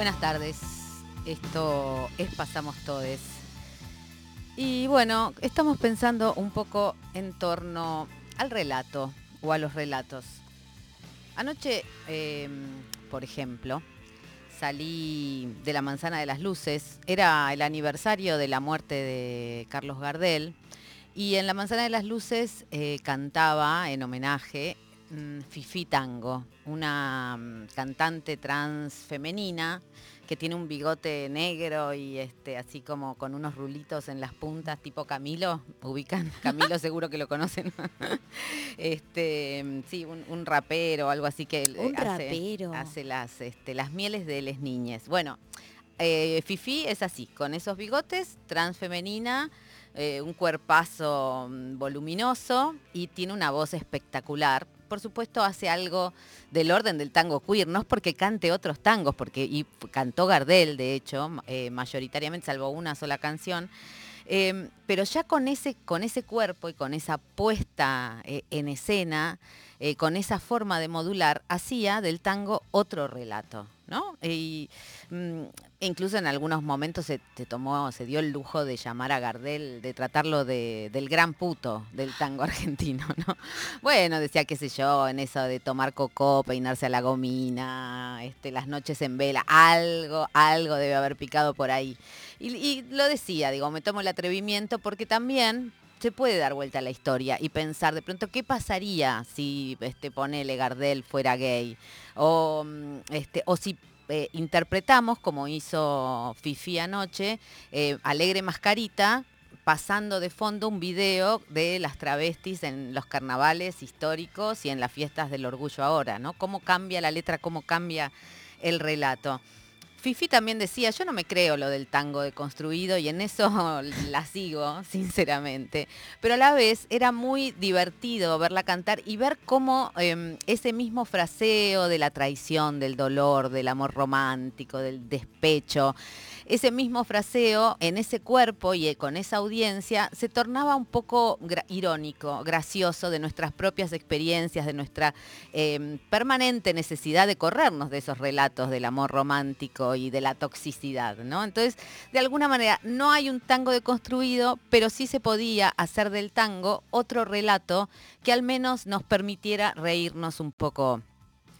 Buenas tardes. Esto es Pasamos Todes. Y bueno, estamos pensando un poco en torno al relato o a los relatos. Anoche, em, por ejemplo, salí de la Manzana de las Luces. Era el aniversario de la muerte de Carlos Gardel. Y en la Manzana de las Luces eh, cantaba en homenaje mm, Fifi Tango, una mm, cantante trans femenina que tiene un bigote negro y este así como con unos rulitos en las puntas, tipo Camilo, ubican, Camilo seguro que lo conocen. este, sí, un, rapero, algo así que un hace, rapero. hace las, este, las mieles de las niñas. Bueno, eh, Fifi es así, con esos bigotes, transfemenina, eh, un cuerpazo mm, voluminoso y tiene una voz espectacular. Por supuesto hace algo del orden del tango queer, no es porque cante otros tangos, porque y cantó Gardel, de hecho, eh, mayoritariamente, salvo una sola canción. Eh, pero ya con ese, con ese cuerpo y con esa puesta eh, en escena, con esa forma de modular, hacía del tango otro relato, ¿no? Y mm, incluso en algunos momentos se, tomó, se dio el lujo de llamar a Gardel, de tratarlo de- del gran puto del tango argentino, ¿no? Bueno, decía, qué sé yo, en eso de tomar cocó, peinarse a la gomina, este, las noches en vela, algo, algo debe haber picado por ahí. Y lo decía, digo, me tomo el atrevimiento porque también se puede dar vuelta a la historia y pensar de pronto qué pasaría si este ponele Gardel fuera gay o mm, este o si eh, interpretamos como hizo Fifi anoche eh, Alegre Mascarita pasando de fondo un video de las travestis en los carnavales históricos y en las fiestas del orgullo ahora, ¿no? Cómo cambia la letra, cómo cambia el relato. Fifi también decía, yo no me creo lo del tango deconstruido y en eso la sigo, sinceramente. Pero a la vez era muy divertido verla cantar y ver cómo eh, ese mismo fraseo de la traición, del dolor, del amor romántico, del despecho, ese mismo fraseo en ese cuerpo y eh, con esa audiencia se tornaba un poco irónico, gracioso de nuestras propias experiencias, de nuestra eh, permanente necesidad de corrernos de esos relatos del amor romántico y de la toxicidad. Entonces, de alguna manera, no hay un tango deconstruido, pero sí se podía hacer del tango otro relato que al menos nos permitiera reírnos un poco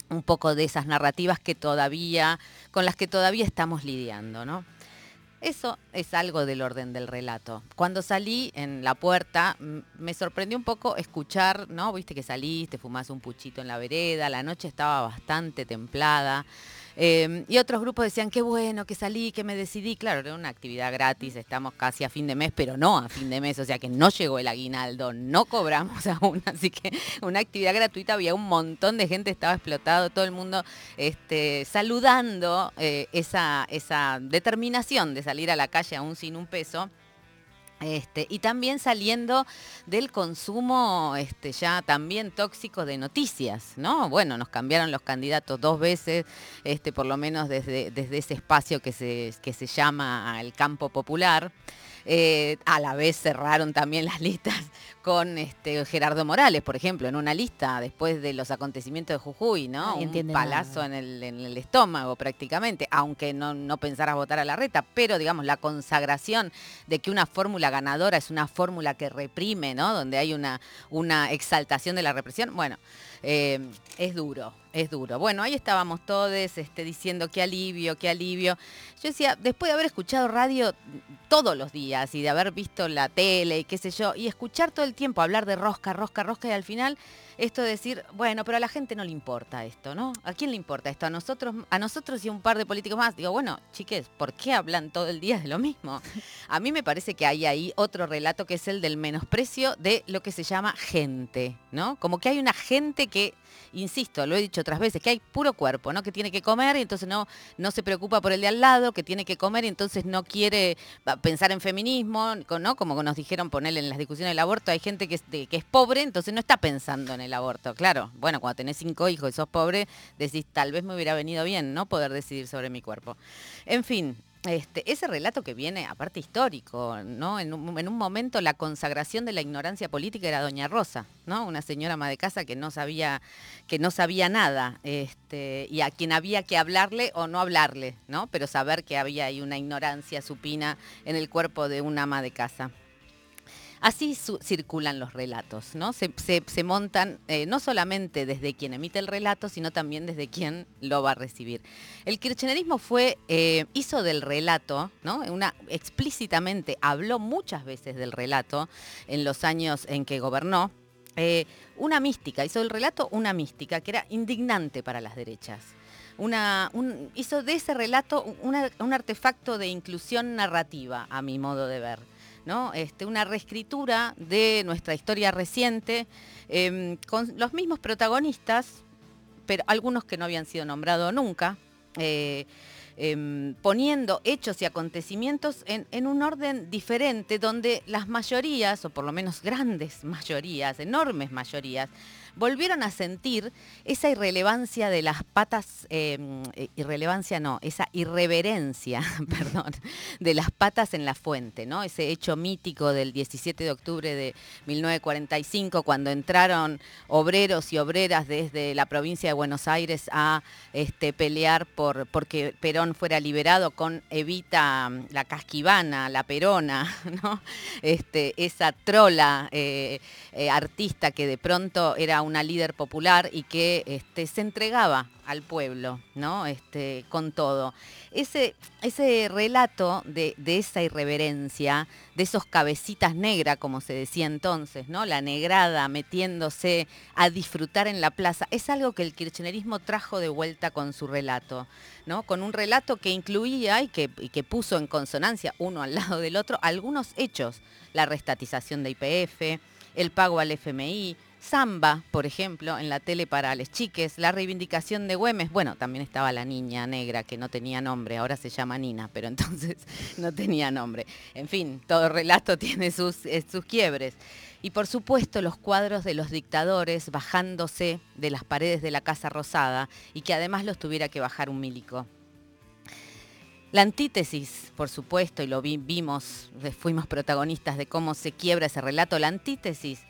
un poco de esas narrativas que todavía, con las que todavía estamos lidiando, ¿no? Eso es algo del orden del relato. Cuando salí en la puerta, me sorprendió un poco escuchar, ¿no? Viste que saliste, fumás un puchito en la vereda, la noche estaba bastante templada. Eh, y otros grupos decían, qué bueno que salí, que me decidí. Claro, era una actividad gratis, estamos casi a fin de mes, pero no a fin de mes, o sea que no llegó el aguinaldo, no cobramos aún, así que una actividad gratuita, había un montón de gente, estaba explotado, todo el mundo este, saludando eh, esa, esa determinación de salir a la calle aún sin un peso. Este, y también saliendo del consumo este, ya también tóxico de noticias, ¿no? Bueno, nos cambiaron los candidatos dos veces, este, por lo menos desde, desde ese espacio que se, que se llama el campo popular. Eh, a la vez cerraron también las listas con este, Gerardo Morales, por ejemplo, en una lista después de los acontecimientos de Jujuy, ¿no? Un palazo nada. en el, en el estómago prácticamente, aunque no, no pensaras votar a la reta, pero digamos la consagración de que una fórmula ganadora es una fórmula que reprime, ¿no? Donde hay una, una exaltación de la represión, bueno, eh, es duro, es duro. Bueno, ahí estábamos todos este, diciendo qué alivio, qué alivio. Yo decía, después de haber escuchado radio todos los días y de haber visto la tele y qué sé yo, y escuchar todo el tiempo hablar de rosca, rosca, rosca, y al final esto de decir, bueno, pero a la gente no le importa esto, ¿no? ¿A quién le importa esto? A nosotros, a nosotros y un par de políticos más. Digo, bueno, chiques, ¿por qué hablan todo el día de lo mismo? A mí me parece que hay ahí otro relato que es el del menosprecio de lo que se llama gente, ¿no? Como que hay una gente que, insisto, lo he dicho otras veces, que hay puro cuerpo, ¿no? Que tiene que comer y entonces no, no se preocupa por el de al lado, que tiene que comer y entonces no quiere pensar en feminismo, ¿no? Como nos dijeron ponerle en las discusiones del aborto, hay gente que es, que es pobre, entonces no está pensando en el aborto. Claro, bueno, cuando tenés cinco hijos y sos pobre, decís, tal vez me hubiera venido bien, ¿no? Poder decidir sobre mi cuerpo. En fin, este, ese relato que viene, aparte histórico, ¿no? En un, momento la consagración de la ignorancia política era Doña Rosa, ¿no? Una señora ama de casa que no sabía, que no sabía nada, este, y a quien había que hablarle o no hablarle, ¿no? Pero saber que había ahí una ignorancia supina en el cuerpo de una ama de casa. Así circulan los relatos, ¿no? Se, montan eh, no solamente desde quien emite el relato, sino también desde quien lo va a recibir. El kirchnerismo fue, eh, hizo del relato, ¿no? Explícitamente habló muchas veces del relato en los años en que gobernó, eh, una mística, hizo del relato una mística que era indignante para las derechas. Una, hizo de ese relato un artefacto de inclusión narrativa, a mi modo de ver. Este, una reescritura de nuestra historia reciente em, con los mismos protagonistas, pero algunos que no habían sido nombrados nunca. Eh, em, poniendo hechos y acontecimientos en, un orden diferente, donde las mayorías, o por lo menos grandes mayorías, enormes mayorías, volvieron a sentir esa irrelevancia de las patas, em, eh, irrelevancia no, esa irreverencia, perdón, de las patas en la fuente, ¿no? Ese hecho mítico del 17 de octubre de 1945, cuando entraron obreros y obreras desde la provincia de Buenos Aires a este, pelear por porque Perón fuera liberado con Evita la Casquivana, la Perona, ¿no? Este, esa trola eh, eh, artista que de pronto era una líder popular y que este, se entregaba al pueblo, ¿no? Este, con todo. Ese, ese relato de, esa irreverencia, de esos cabecitas negras, como se decía entonces, ¿no? La negrada metiéndose a disfrutar en la plaza, es algo que el kirchnerismo trajo de vuelta con su relato, ¿no? Con un relato que incluía y que, y que puso en consonancia uno al lado del otro algunos hechos, la restatización de IPF, el pago al FMI, Samba, por ejemplo, en la tele para les chiques, la reivindicación de Güemes, bueno, también estaba la niña negra que no tenía nombre, ahora se llama Nina, pero entonces no tenía nombre. En fin, todo relato tiene sus, eh, sus quiebres. Y por supuesto los cuadros de los dictadores bajándose de las paredes de la Casa Rosada y que además los tuviera que bajar un milico. La antítesis, por supuesto, y lo vimos, fuimos protagonistas de cómo se quiebra ese relato, la antítesis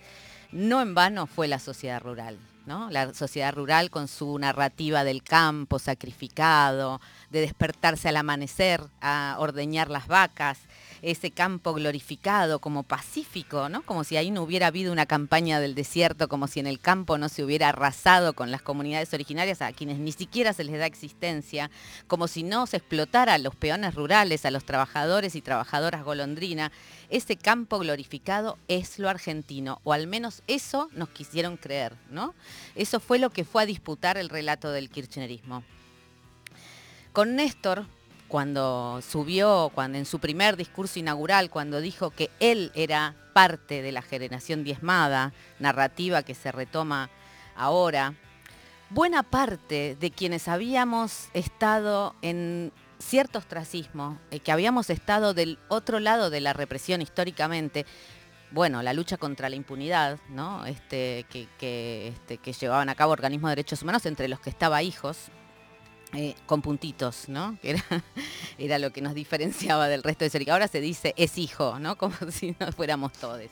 no en vano fue la sociedad rural. ¿no? La sociedad rural con su narrativa del campo sacrificado, de despertarse al amanecer, a ordeñar las vacas, ese campo glorificado como pacífico, ¿no? Como si ahí no hubiera habido una campaña del desierto, como si en el campo no se hubiera arrasado con las comunidades originarias a quienes ni siquiera se les da existencia, como si no se explotara a los peones rurales, a los trabajadores y trabajadoras golondrina. Ese campo glorificado es lo argentino, o al menos eso nos quisieron creer, ¿no? Eso fue lo que fue a disputar el relato del kirchnerismo. Con Néstor, cuando subió, cuando en su primer discurso inaugural, cuando dijo que él era parte de la generación diezmada, narrativa que se retoma ahora, buena parte de quienes habíamos estado en cierto ostracismo, eh, que habíamos estado del otro lado de la represión históricamente, bueno, la lucha contra la impunidad. Este, que, este, que llevaban a cabo organismos de derechos humanos, entre los que estaba Hijos, eh, con puntitos, ¿no? Que era, era, lo que nos diferenciaba del resto de ser. Ahora se dice es hijo, ¿no? Como si no fuéramos todos.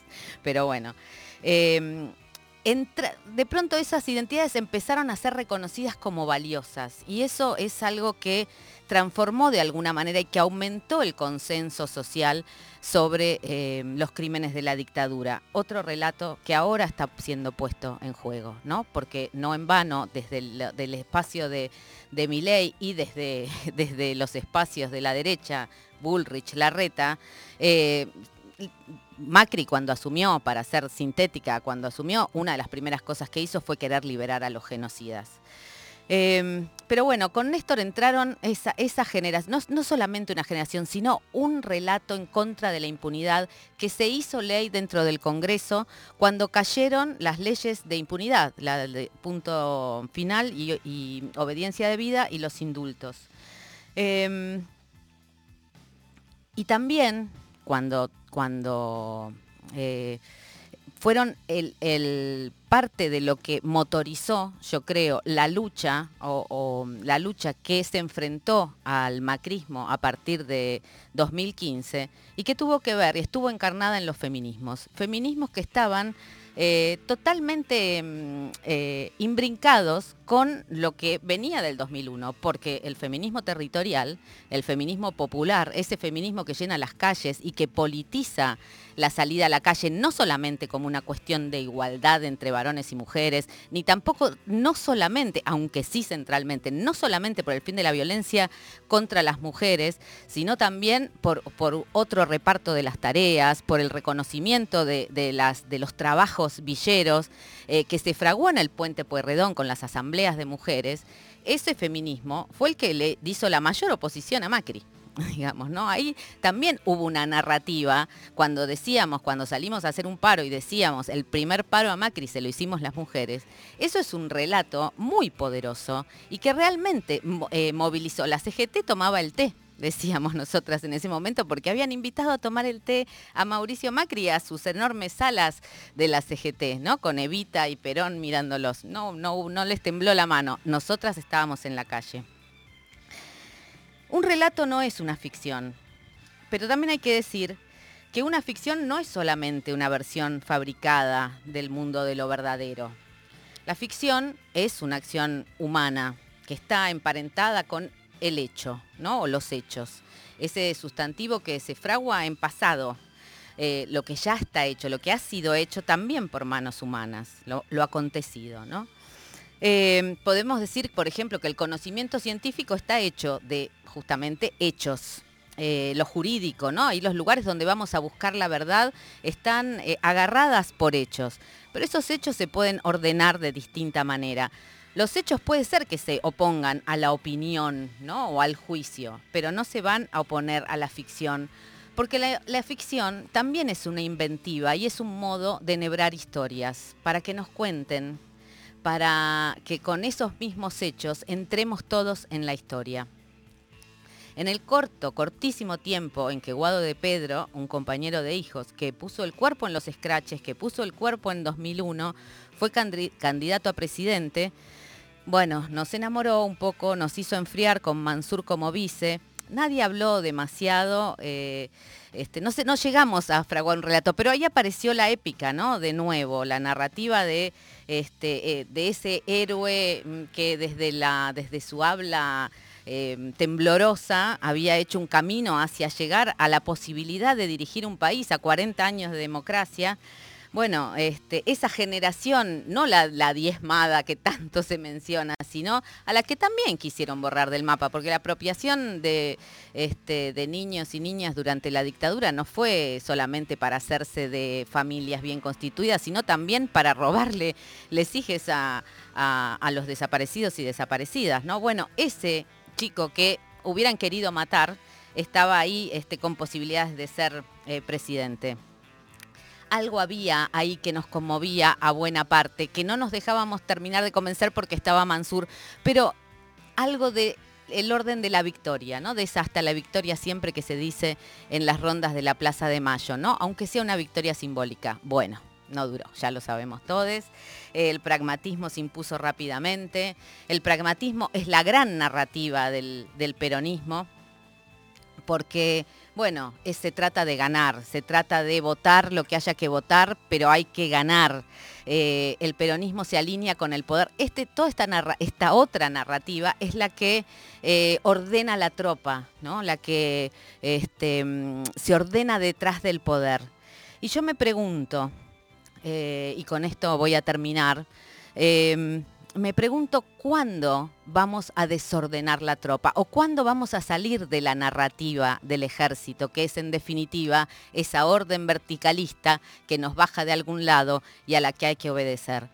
Pero bueno. Em, de pronto esas identidades empezaron a ser reconocidas como valiosas y eso es algo que transformó de alguna manera y que aumentó el consenso social sobre eh, los crímenes de la dictadura. Otro relato que ahora está siendo puesto en juego, ¿no? Porque no en vano, desde el espacio de, de Miley y desde, desde los espacios de la derecha, Bullrich, Larreta, eh, Macri cuando asumió, para ser sintética, cuando asumió, una de las primeras cosas que hizo fue querer liberar a los genocidas. Em, pero bueno, con Néstor entraron esa, esa generación, no, solamente una generación, sino un relato en contra de la impunidad que se hizo ley dentro del Congreso cuando cayeron las leyes de impunidad, la de punto final y, obediencia de vida y los indultos. Em, y también cuando, cuando eh, fueron el, parte de lo que motorizó, yo creo, la lucha o, la lucha que se enfrentó al macrismo a partir de 2015 y que tuvo que ver y estuvo encarnada en los feminismos. Feminismos que estaban eh, totalmente mm, eh, imbrincados con lo que venía del 2001, porque el feminismo territorial, el feminismo popular, ese feminismo que llena las calles y que politiza la salida a la calle no solamente como una cuestión de igualdad entre varones y mujeres, ni tampoco, no solamente, aunque sí centralmente, no solamente por el fin de la violencia contra las mujeres, sino también por, otro reparto de las tareas, por el reconocimiento de, los trabajos villeros eh, que se fraguó en el puente Pueyrredón con las asambleas de mujeres, ese feminismo fue el que le hizo la mayor oposición a Macri. Digamos, ¿no? Ahí también hubo una narrativa cuando decíamos, cuando salimos a hacer un paro y decíamos el primer paro a Macri se lo hicimos las mujeres. Eso es un relato muy poderoso y que realmente eh, movilizó. La CGT tomaba el té decíamos nosotras en ese momento, porque habían invitado a tomar el té a Mauricio Macri a sus enormes salas de la CGT, ¿no? Con Evita y Perón mirándolos. No, no, no les tembló la mano. Nosotras estábamos en la calle. Un relato no es una ficción, pero también hay que decir que una ficción no es solamente una versión fabricada del mundo de lo verdadero. La ficción es una acción humana que está emparentada con el hecho, ¿no? O los hechos. Ese sustantivo que se fragua en pasado, eh, lo que ya está hecho, lo que ha sido hecho también por manos humanas, lo, acontecido, ¿no? Eh, podemos decir, por ejemplo, que el conocimiento científico está hecho de justamente hechos, eh, lo jurídico, ¿no? Y los lugares donde vamos a buscar la verdad están agarradas por hechos. Pero esos hechos se pueden ordenar de distinta manera. Los hechos puede ser que se opongan a la opinión ¿no? o al juicio, pero no se van a oponer a la ficción, porque la, ficción también es una inventiva y es un modo de nebrar historias, para que nos cuenten, para que con esos mismos hechos entremos todos en la historia. En el corto, cortísimo tiempo en que Guado de Pedro, un compañero de hijos, que puso el cuerpo en los scratches, que puso el cuerpo en 2001, fue candidato a presidente, bueno, nos enamoró un poco, nos hizo enfriar con Mansur como vice. Nadie habló demasiado, eh, este, no, llegamos a fraguar un relato, pero ahí apareció la épica, ¿no? De nuevo, la narrativa de, este, eh, ese héroe mm, que desde, su habla eh, temblorosa había hecho un camino hacia llegar a la posibilidad de dirigir un país a 40 años de democracia bueno, este, esa generación, no la, diezmada que tanto se menciona, sino a la que también quisieron borrar del mapa, porque la apropiación de, este, de niños y niñas durante la dictadura no fue solamente para hacerse de familias bien constituidas, sino también para robarle les a, a, los desaparecidos y desaparecidas, ¿no? Bueno, ese chico que hubieran querido matar estaba ahí este, con posibilidades de ser eh, presidente algo había ahí que nos conmovía a buena parte, que no nos dejábamos terminar de convencer porque estaba Mansur, pero algo de el orden de la victoria, ¿no? De esa hasta la victoria siempre que se dice en las rondas de la Plaza de Mayo, ¿no? Aunque sea una victoria simbólica. Bueno, no duró, ya lo sabemos todos. El pragmatismo se impuso rápidamente. El pragmatismo es la gran narrativa del, del peronismo, porque bueno, se trata de ganar, se trata de votar lo que haya que votar, pero hay que ganar. Eh, el peronismo se alinea con el poder. Este, toda esta, esta otra narrativa es la que eh, ordena la tropa, ¿no? la que este, mm, se ordena detrás del poder. Y yo me pregunto, eh, y con esto voy a terminar, me pregunto cuándo vamos a desordenar la tropa o cuándo vamos a salir de la narrativa del ejército, que es en definitiva esa orden verticalista que nos baja de algún lado y a la que hay que obedecer.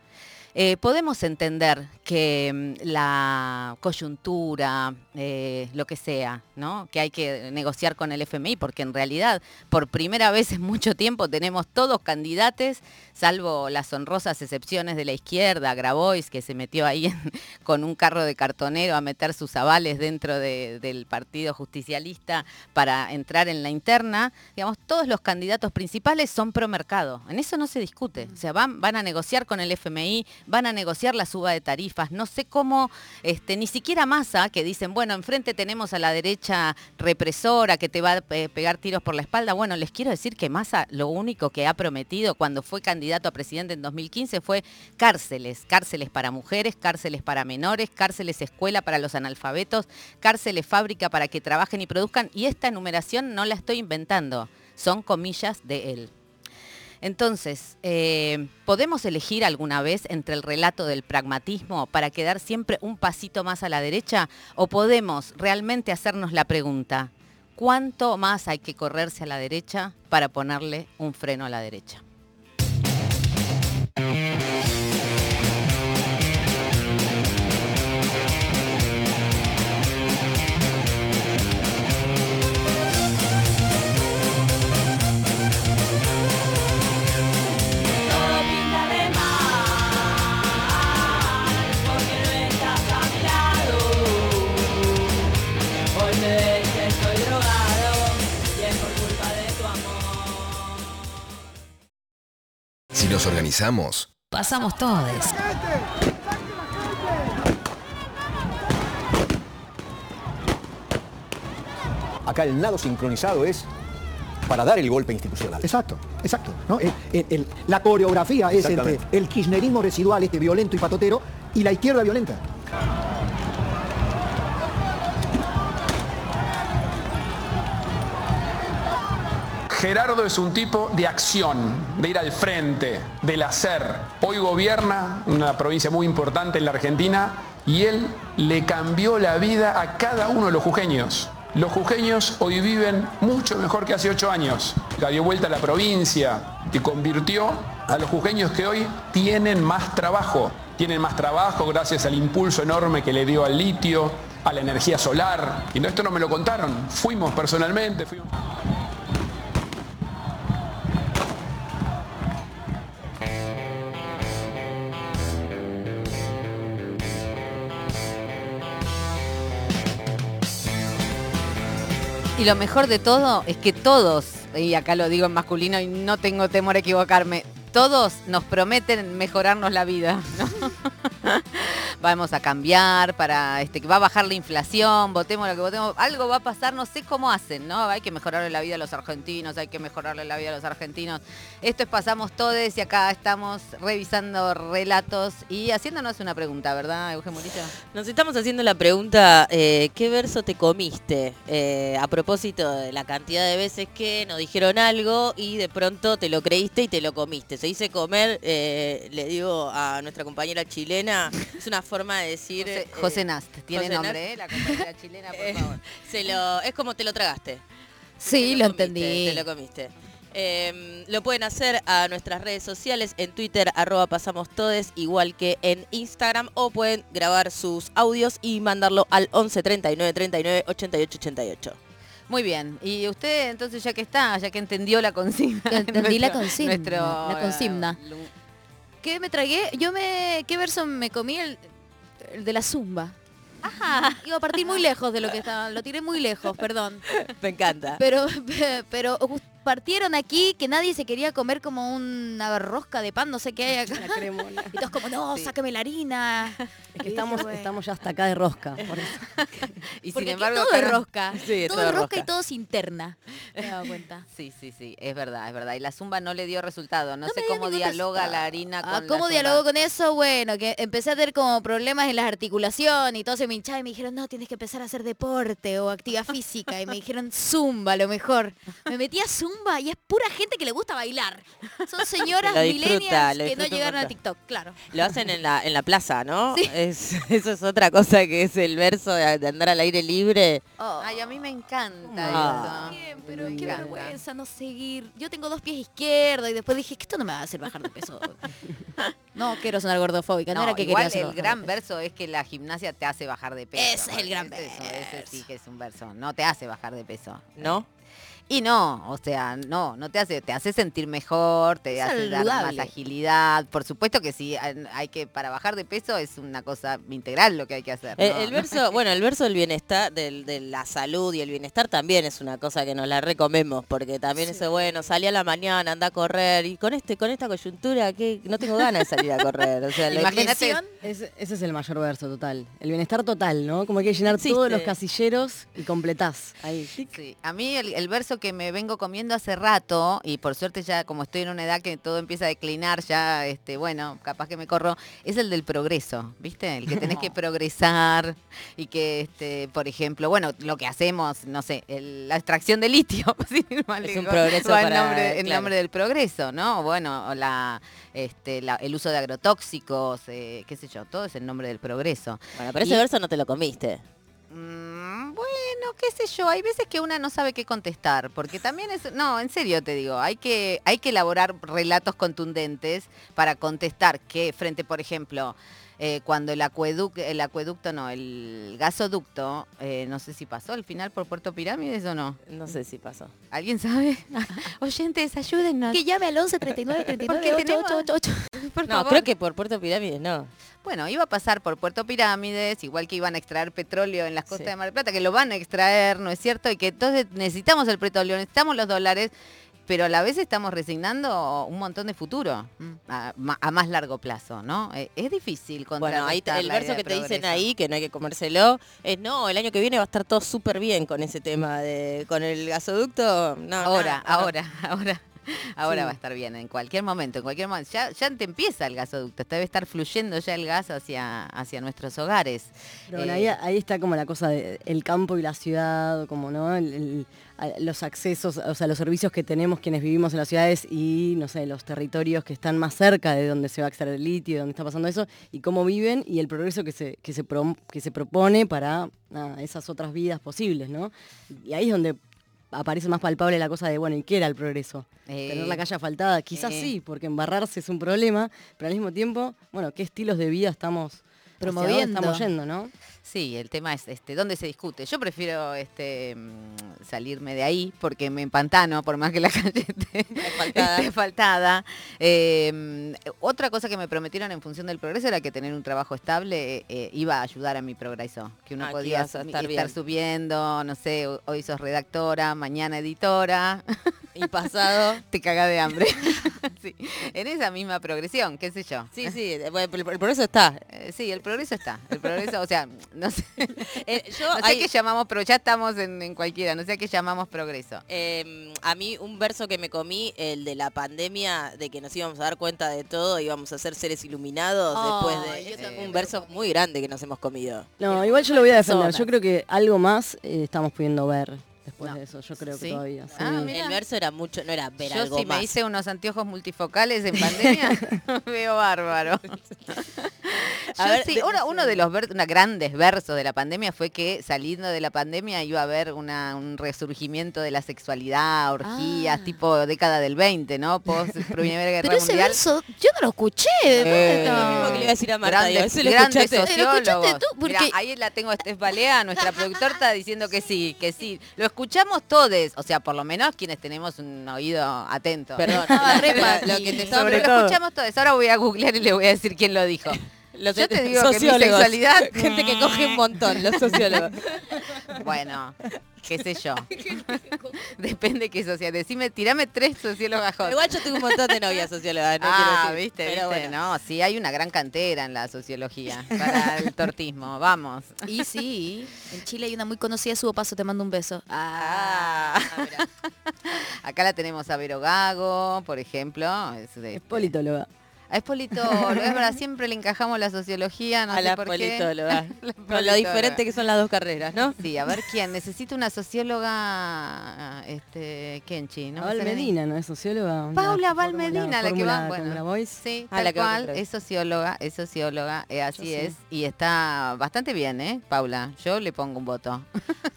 Eh, podemos entender que mm, la coyuntura, eh, lo que sea, ¿no? que hay que negociar con el FMI, porque en realidad por primera vez en mucho tiempo tenemos todos candidatos, salvo las honrosas excepciones de la izquierda, Grabois, que se metió ahí con un carro de cartonero a meter sus avales dentro del Partido Justicialista para entrar en la interna, digamos, todos los candidatos principales son pro mercado. En eso no se discute. O sea, van, van a negociar con el FMI, van a negociar la suba de tarifas. No sé cómo, este, ni siquiera Massa, que dicen, bueno, enfrente tenemos a la derecha represora que te va a pegar tiros por la espalda. Bueno, les quiero decir que Massa lo único que ha prometido cuando fue candidato a presidente en 2015 fue cárceles, cárceles para mujeres, cárceles para menores, cárceles escuela para los analfabetos, cárceles fábrica para que trabajen y produzcan. Y esta enumeración no la estoy inventando, son comillas de él. Entonces, eh, ¿podemos elegir alguna vez entre el relato del pragmatismo para quedar siempre un pasito más a la derecha? ¿O podemos realmente hacernos la pregunta, ¿cuánto más hay que correrse a la derecha para ponerle un freno a la derecha? Nos organizamos, pasamos todos. Acá el nado sincronizado es para dar el golpe institucional. Exacto, exacto. la coreografía es entre el kirchnerismo residual, este violento y patotero, y la izquierda violenta. Gerardo es un tipo de acción, de ir al frente, del hacer. Hoy gobierna una provincia muy importante en la Argentina y él le cambió la vida a cada uno de los jujeños. Los jujeños hoy viven mucho mejor que hace ocho años. La dio vuelta a la provincia y convirtió a los jujeños que hoy tienen más trabajo. Tienen más trabajo gracias al impulso enorme que le dio al litio, a la energía solar. Y no, esto no me lo contaron. Fuimos personalmente. Y lo mejor de todo es que todos, y acá lo digo en masculino y no tengo temor a equivocarme, todos nos prometen mejorarnos la vida. Vamos a cambiar para este, que va a bajar la inflación, votemos lo que votemos, algo va a pasar, no sé cómo hacen, ¿no? Hay que mejorarle la vida a los argentinos, hay que mejorarle la vida a los argentinos. Esto es Pasamos Todos y acá estamos revisando relatos y haciéndonos una pregunta, ¿verdad, Eugenio Murillo? Nos estamos haciendo la pregunta, eh, ¿qué verso te comiste? Eh, a propósito de la cantidad de veces que nos dijeron algo y de pronto te lo creíste y te lo comiste se dice comer, eh, le digo a nuestra compañera chilena, es una forma de decir... José, eh, Nast, tiene nombre, La compañera chilena, por favor. Se lo, es como te lo tragaste. Sí, lo, entendí. Te lo comiste. Em, lo pueden hacer a nuestras redes sociales, en Twitter, arroba pasamos todes, igual que en Instagram, o pueden grabar sus audios y mandarlo al 11 39 39 88 88. Muy bien. Y usted, entonces, ya que está, ya que entendió la consigna. Entendí la consigna. la consigna. ¿Qué me tragué? Yo me. ¿Qué verso me comí? El, de la zumba. Ajá. Iba a partir muy lejos de lo que estaba. Lo tiré muy lejos, perdón. Me encanta. Pero, pero partieron aquí que nadie se quería comer como una rosca de pan, no sé qué hay acá. La cremona. Y todos como, no, sáqueme la harina. Es que estamos, estamos ya hasta acá de rosca. y sin embargo, todo es rosca. Sí, todo, es rosca, y todo es interna. Me he dado cuenta. Sí, sí, sí, es verdad, es verdad. Y la zumba no le dio resultado. No, sé cómo dialoga la harina ah, con ¿Cómo dialogo con eso? Bueno, que empecé a tener como problemas en las articulaciones y todo se me hinchaba y me dijeron, no, tienes que empezar a hacer deporte o actividad física. Y me dijeron, zumba, a lo mejor. Me metí a zumba y es pura gente que le gusta bailar. Son señoras milenias que no llegaron a TikTok, claro. Lo hacen en la, en la plaza, ¿no? Sí. es, eso es otra cosa que es el verso de, de andar al aire libre. Oh. Ay, a mí me encanta Ah. eso. Bien, pero Me qué encanta. vergüenza no seguir. Yo tengo dos pies izquierdos y después dije que esto no me va a hacer bajar de peso. no quiero sonar gordofóbica, no, No, era que igual quería hacer el gran verso es que la gimnasia te hace bajar de peso. Ese es el gran Ese- Ese verso. sí que es un verso. No te hace bajar de peso. ¿No? Y no, o sea, no, no te hace, te hace sentir mejor, te Es hace dar más agilidad. Por supuesto que sí, hay que, para bajar de peso es una cosa integral lo que hay que hacer. Eh, ¿no? El verso, bueno, el verso del bienestar, del, de la salud y el bienestar también es una cosa que nos la recomemos, porque también eso, bueno, salí a la mañana, anda a correr, y con este, con esta coyuntura, que no tengo ganas de salir a correr. O sea, Imagínate, Lesión, Ese, es el mayor verso total. El bienestar total, ¿no? Como hay que llenar Existe. todos los casilleros y completás. Ahí. Sí, a mí el, el verso que me vengo comiendo hace rato, y por suerte ya como estoy en una edad que todo empieza a declinar, ya, este, bueno, capaz que me corro, es el del progreso, ¿viste? El que tenés que progresar y que, este, por ejemplo, bueno, lo que hacemos, no sé, el- la extracción de litio, sin ir más Es un progreso va para- nombre, claro. nombre del progreso, ¿no? Bueno, la, este, la- el uso de agrotóxicos, eh, qué sé yo, todo es el nombre del progreso. bueno, pero ese verso no te lo comiste. Mm, Bueno, qué sé yo, hay veces que una no sabe qué contestar, porque también es, no, en serio te digo, hay que, hay que elaborar relatos contundentes para contestar que frente, por ejemplo, eh, cuando el acueducto, el acueducto no, el gasoducto, eh, no sé si pasó al final por Puerto Pirámides o no. No sé si pasó. ¿Alguien sabe? Oyentes, ayúdennos. Que llame al 11 39 39 Porque 8, tenemos- 8, 8, 8. Por No, favor. creo que por Puerto Pirámides no. Bueno, iba a pasar por Puerto Pirámides, igual que iban a extraer petróleo en las costas Sí. de Mar del Plata, que lo van a extraer, ¿no es cierto? Y que entonces necesitamos el petróleo, necesitamos los dólares, pero a la vez estamos resignando un montón de futuro a, ma- a más largo plazo, ¿no? Eh, es difícil Bueno, ahí el verso que te dicen ahí, que no hay que comérselo, es no, el año que viene va a estar todo súper bien con ese tema de con el gasoducto. No, Ahora, nada, no. ahora, ahora. Sí. va a estar bien, en cualquier momento, en cualquier momento. Ya, ya te empieza el gasoducto, debe estar fluyendo ya el gas hacia, hacia nuestros hogares. Pero bueno, Eh, ahí, ahí está como la cosa del campo y la ciudad, como no El- el- a- los accesos, o sea, los servicios que tenemos quienes vivimos en las ciudades y, no sé, los territorios que están más cerca de donde se va a extraer el litio, donde está pasando eso, y cómo viven y el progreso que se, que se, pro- que se propone para nada, esas otras vidas posibles, ¿no? Y ahí es donde aparece más palpable la cosa de, bueno, ¿y qué era el progreso? Tener Eh, la calle asfaltada, quizás eh. sí, porque embarrarse es un problema, pero al mismo tiempo, bueno, ¿qué estilos de vida estamos Promoviendo. estamos yendo, ¿no? Sí, el tema es este, dónde se discute. Yo prefiero este mm, salirme de ahí porque me empantano, por más que la calle esté. Eh, mm, otra cosa que me prometieron en función del progreso era que tener un trabajo estable eh, eh, iba a ayudar a mi progreso. Que uno Ah, podía estar bien. subiendo, no sé, ho- hoy sos redactora, mañana editora, Y pasado. te caga de hambre. Sí, en esa misma progresión, qué sé yo. Sí, sí, eh, bueno, el, el progreso está. Eh, sí, el progreso está. El progreso, o sea, no sé. Eh, yo No sé hay- qué llamamos, pero ya estamos en, en cualquiera, no sé a qué llamamos progreso. Eh, a mí un verso que me comí, el de la pandemia, de que nos íbamos a dar cuenta de todo, íbamos a ser seres iluminados después de también un verso muy grande que nos hemos comido. No, igual yo lo voy a defender. Yo creo que algo más eh, estamos pudiendo ver después No. de eso. Yo creo ¿Sí? que todavía. sí. Ah, mira. El verso era mucho, no era ver Yo algo si más. me hice unos anteojos multifocales en pandemia, veo bárbaro. A Yo ver, sí, de- uno, uno de los ver- una grandes versos de la pandemia fue que saliendo de la pandemia iba a haber una- un resurgimiento de la sexualidad, orgías, Ah. tipo década del 20, ¿no? Post Primera Guerra Pero ese Mundial. verso, yo no lo escuché. ¿dónde Eh, está? Lo mismo que le iba a decir a Marta, Grandes, digo, ese lo grandes escuchaste. Eh, lo escuchaste sociólogos. tú, porque- Mirá, ahí la tengo a Estef Balea, nuestra productora está diciendo que sí, que sí. Lo escuchamos todos, o sea, por lo menos quienes tenemos un oído atento. Perdón, re lo- lo que te No, Sobre lo todo. escuchamos todos. Ahora voy a googlear y le voy a decir quién lo dijo. Los Yo te digo que mi sociólogos, sexualidad- gente que coge un montón, los sociólogos. Bueno, qué sé yo. Depende qué sociedad. Decime, tirame tres sociólogos hot. Igual yo tuve un montón de novias sociólogas, no ah, quiero decir. viste, pero viste. bueno. No, sí, hay una gran cantera en la sociología para el tortismo. Vamos. Y sí, en Chile hay una muy conocida, Subo Paso, te mando un beso. Ah, Acá la tenemos a Vero Gago, por ejemplo. Es de- Es politóloga. A es politólogo, es verdad, siempre le encajamos la sociología, no a sé las por qué. politólogas. La Con lo politóloga. diferente que son las dos carreras, ¿no? Sí, a ver quién. Necesito una socióloga, este, Kenchi, ¿no? Val Medina, ¿no es socióloga? Paula La Val Medina, la que va, bueno, con Grabois. Sí, Ah, tal la que cual, es socióloga, es socióloga, eh, así Yo sí. es, y está bastante bien, ¿eh, Paula? Yo le pongo un voto.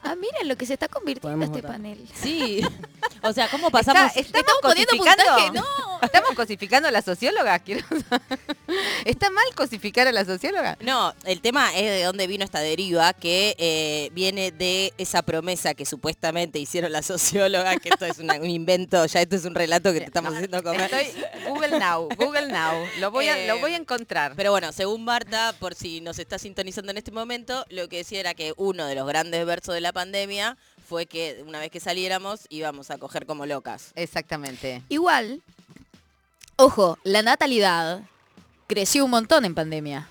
Ah, miren lo que se está convirtiendo Podemos este votar. panel. Sí. O sea, ¿cómo pasamos? Está- estamos Estamos poniendo cosificando- puntaje, no. ¿Estamos cosificando a la socióloga? Quiero ¿Está mal cosificar a la socióloga? No, el tema es de dónde vino esta deriva que eh, viene de esa promesa que supuestamente hicieron las sociólogas, que esto es una- un invento, ya esto es un relato que te estamos haciendo comer. Estoy Google Now, Google Now. Lo voy a, Eh, lo voy a encontrar. Pero bueno, según Marta, por si nos está sintonizando en este momento, lo que decía era que uno de los grandes versos de la pandemia fue que una vez que saliéramos íbamos a coger como locas. Exactamente. Igual, ojo, la natalidad creció un montón en pandemia.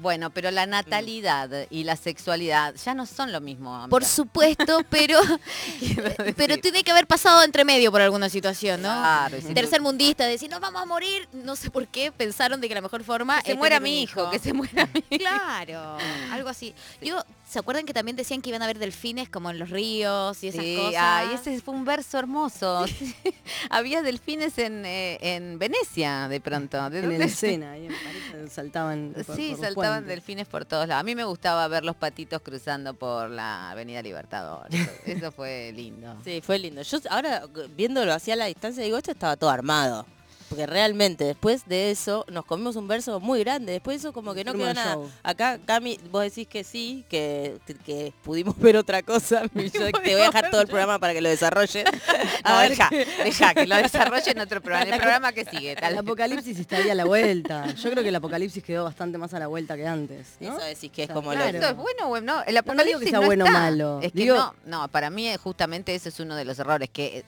Bueno, pero la natalidad y la sexualidad ya no son lo mismo. amiga. Por supuesto, pero, decir. pero tiene que haber pasado entre medio por alguna situación, ¿no? Claro, si Tercer mundista, decir, nos vamos a morir, no sé por qué, pensaron de que la mejor forma Que se es muera mi hijo, que se muera mi hijo. Claro, algo así. Yo, ¿se acuerdan que también decían que iban a haber delfines como en los ríos y esas Sí, cosas? ay, ese fue un verso hermoso. Había delfines en, eh, en Venecia, de pronto. ¿De En escena, ahí en París, saltaban. por- Sí, por saltaban puentes. delfines por todos lados. A mí me gustaba ver los patitos cruzando por la Avenida Libertador. Eso, eso fue lindo. Sí, fue lindo. Yo ahora viéndolo así a la distancia digo, esto estaba todo armado. Porque realmente después de eso nos comimos un verso muy grande. Después de eso como que no quedó nada. Show. Acá, Cami, vos decís que sí, que, que pudimos ver otra cosa. Y Yo te voy a dejar todo el programa para que lo desarrolles. No, A ver deja, que lo desarrolle en otro programa, en el programa que sigue. tal El apocalipsis está ahí a la vuelta. Yo creo que el apocalipsis quedó bastante más a la vuelta que antes. ¿no? Eso decís que es O sea, como claro. lo... ¿Esto es bueno o no? El no apocalipsis digo que sea no bueno o malo. Es que Digo- no, no, para mí eh, justamente ese es uno de los errores, que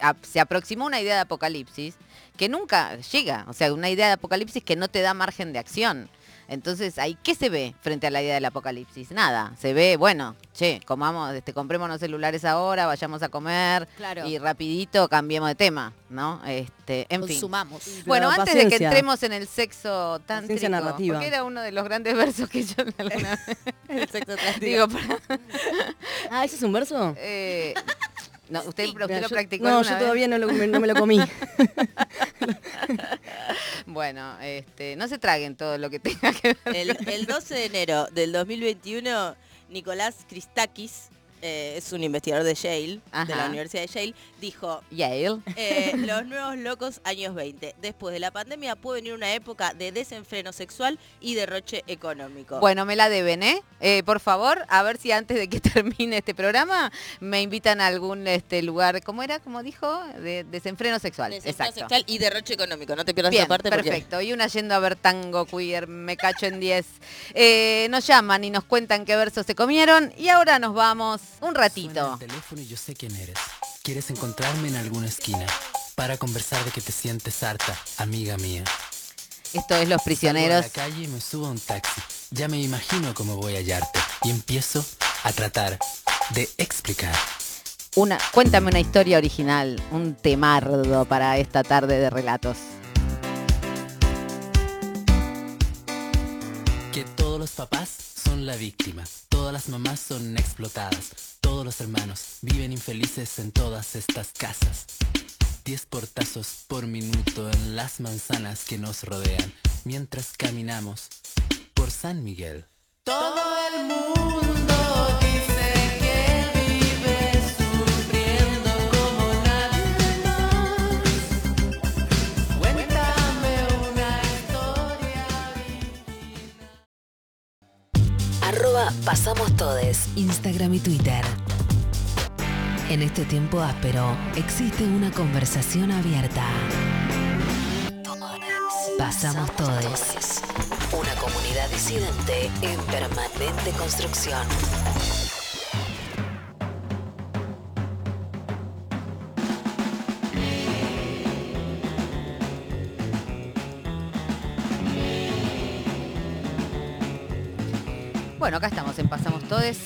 a- se aproximó una idea de apocalipsis que nunca llega, o sea, una idea de apocalipsis que no te da margen de acción. Entonces, ahí, ¿qué se ve frente a la idea del apocalipsis? Nada, se ve, bueno, che, comamos, este, comprémonos celulares ahora, vayamos a comer Claro. y rapidito cambiemos de tema, ¿no? Este, en fin. Consumamos. Bueno, Pero antes de que entremos en el sexo tántrico, narrativa. porque era uno de los grandes versos que yo alguna vez- el sexo digo, para- Ah, ¿ese es un verso? eh, no, usted, usted Mira, lo yo- practicó No, yo vez? todavía no, lo- me- no me lo comí. Bueno, este, no se traguen todo lo que tenga que ver. El, el 12 de enero del 2021, Nicolás Christakis, eh, es un investigador de Yale, de la Universidad de Yale, dijo, Yale. eh, los nuevos locos años 20. Después de la pandemia puede venir una época de desenfreno sexual y derroche económico. Bueno, me la deben, ¿eh? Eh, Por favor, a ver si antes de que termine este programa me invitan a algún este lugar, ¿cómo era? ¿Cómo dijo? De desenfreno sexual. Desenfreno Exacto. sexual y derroche económico. No te pierdas Bien, esa parte porque- perfecto. Y una yendo a ver tango queer, me cacho en 10. Eh, nos llaman y nos cuentan qué versos se comieron y ahora nos vamos un ratito. el teléfono y yo sé quién eres. Quieres encontrarme en alguna esquina para conversar de que te sientes harta, amiga mía. Esto es Los Salgo a Prisioneros. la calle y me subo a un taxi. Ya me imagino cómo voy a hallarte y empiezo a tratar de explicar. Una, cuéntame una historia original, un temardo para esta tarde de relatos. Que todos los papás son la víctima, todas las mamás son explotadas, todos los hermanos viven infelices en todas estas casas. Diez portazos por minuto en las manzanas que nos rodean mientras caminamos por San Miguel. Todo el mundo Arroba Pasamos Todes, Instagram y Twitter. En este tiempo áspero existe una conversación abierta. Pasamos Todes. Una comunidad disidente en permanente construcción. Bueno, acá estamos en Pasamos Todes,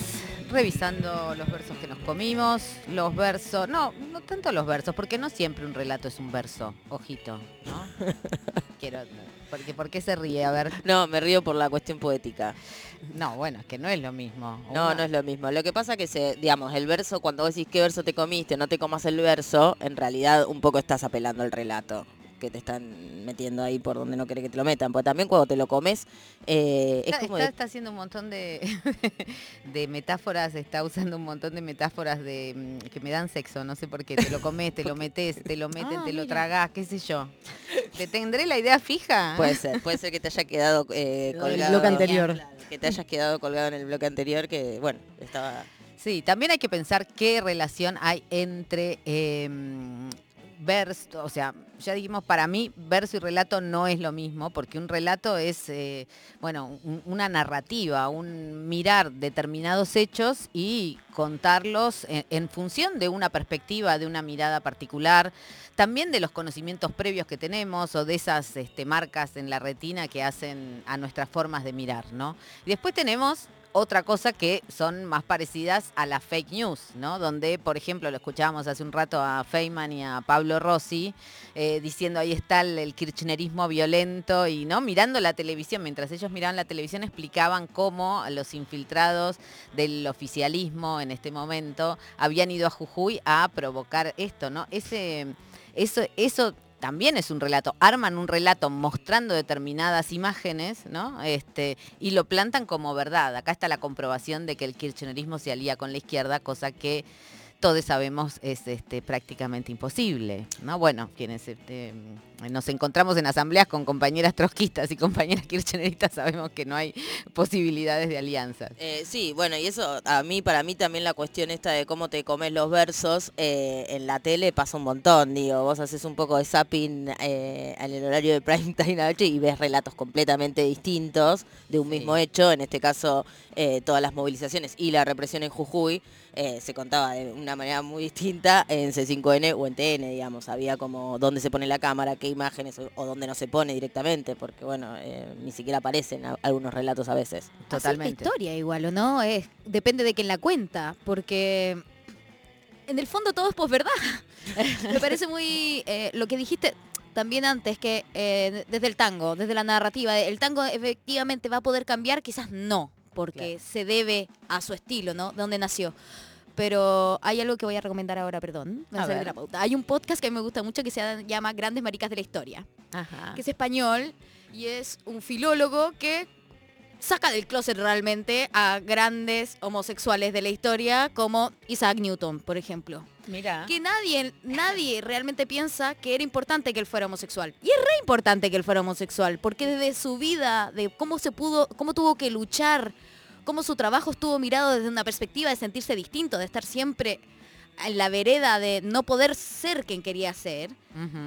revisando los versos que nos comimos, los versos, no, no tanto los versos, porque no siempre un relato es un verso, ojito, ¿no? quiero, porque ¿por qué se ríe? A ver. No, me río por la cuestión poética. No, bueno, es que no es lo mismo. No, Una- no es lo mismo. Lo que pasa que se, digamos, el verso, cuando vos decís qué verso te comiste, no te comas el verso, en realidad un poco estás apelando al relato que te están metiendo ahí por donde no querés que te lo metan. Porque también cuando te lo comes, eh, es Está, como está- de- está haciendo un montón de, de metáforas, está usando un montón de metáforas de mm, que me dan sexo, no sé por qué, te lo comes, te lo metes, te lo meten, Ah, te lo tragás, qué sé yo. ¿Te tendré la idea fija? Puede ser, puede ser que te haya quedado eh, colgado. bloque anterior. Que te hayas quedado colgado en el bloque anterior, que bueno, estaba. Sí, también hay que pensar qué relación hay entre eh, verso, o sea, ya dijimos, para mí verso y relato no es lo mismo, porque un relato es, eh, bueno, un- una narrativa, un mirar determinados hechos y contarlos en, en función de una perspectiva, de una mirada particular, también de los conocimientos previos que tenemos o de esas este, marcas en la retina que hacen a nuestras formas de mirar, ¿no? Y después tenemos otra cosa que son más parecidas a las fake news, ¿no? Donde, por ejemplo, lo escuchábamos hace un rato a Feynman y a Pablo Rossi eh, diciendo ahí está el, el kirchnerismo violento y no mirando la televisión, mientras ellos miraban la televisión explicaban cómo los infiltrados del oficialismo en este momento habían ido a Jujuy a provocar esto, ¿no? Ese, eso, eso también es un relato. Arman un relato mostrando determinadas imágenes, ¿no? Este, y lo plantan como verdad. Acá está la comprobación de que el kirchnerismo se alía con la izquierda, cosa que todos sabemos es este, prácticamente imposible. ¿no? Bueno, quienes este, nos encontramos en asambleas con compañeras trotskistas y compañeras kirchneristas sabemos que no hay posibilidades de alianzas. Eh, sí, bueno, y eso a mí, para mí también la cuestión esta de cómo te comes los versos, eh, en la tele pasa un montón, digo, vos haces un poco de zapping eh, en el horario de prime time noche y ves relatos completamente distintos de un mismo hecho, en este caso todas las movilizaciones y la represión en Jujuy, eh, se contaba de una manera muy distinta en C5N o en TN, digamos, había como dónde se pone la cámara, qué imágenes o, dónde no se pone directamente, porque bueno, eh, ni siquiera aparecen a- algunos relatos a veces. Totalmente. Hacer historia igual, ¿o no? Es, depende de quién la cuenta, porque en el fondo todo es posverdad. Me parece muy... eh, lo que dijiste también antes, que eh, desde el tango, desde la narrativa, el tango efectivamente va a poder cambiar, quizás no, porque se debe a su estilo, ¿no? De dónde nació. Pero hay algo que voy a recomendar ahora, perdón. me A salí de ver. la pauta. Hay un podcast que a mí me gusta mucho que se llama Grandes Maricas de la Historia Ajá. que es español y es un filólogo que saca del closet realmente a grandes homosexuales de la historia como Isaac Newton, por ejemplo. Mira. Que nadie, nadie realmente piensa que era importante que él fuera homosexual. Y es re importante que él fuera homosexual, porque desde su vida, de cómo se pudo, cómo tuvo que luchar, cómo su trabajo estuvo mirado desde una perspectiva de sentirse distinto, de estar siempre en la vereda de no poder ser quien quería ser,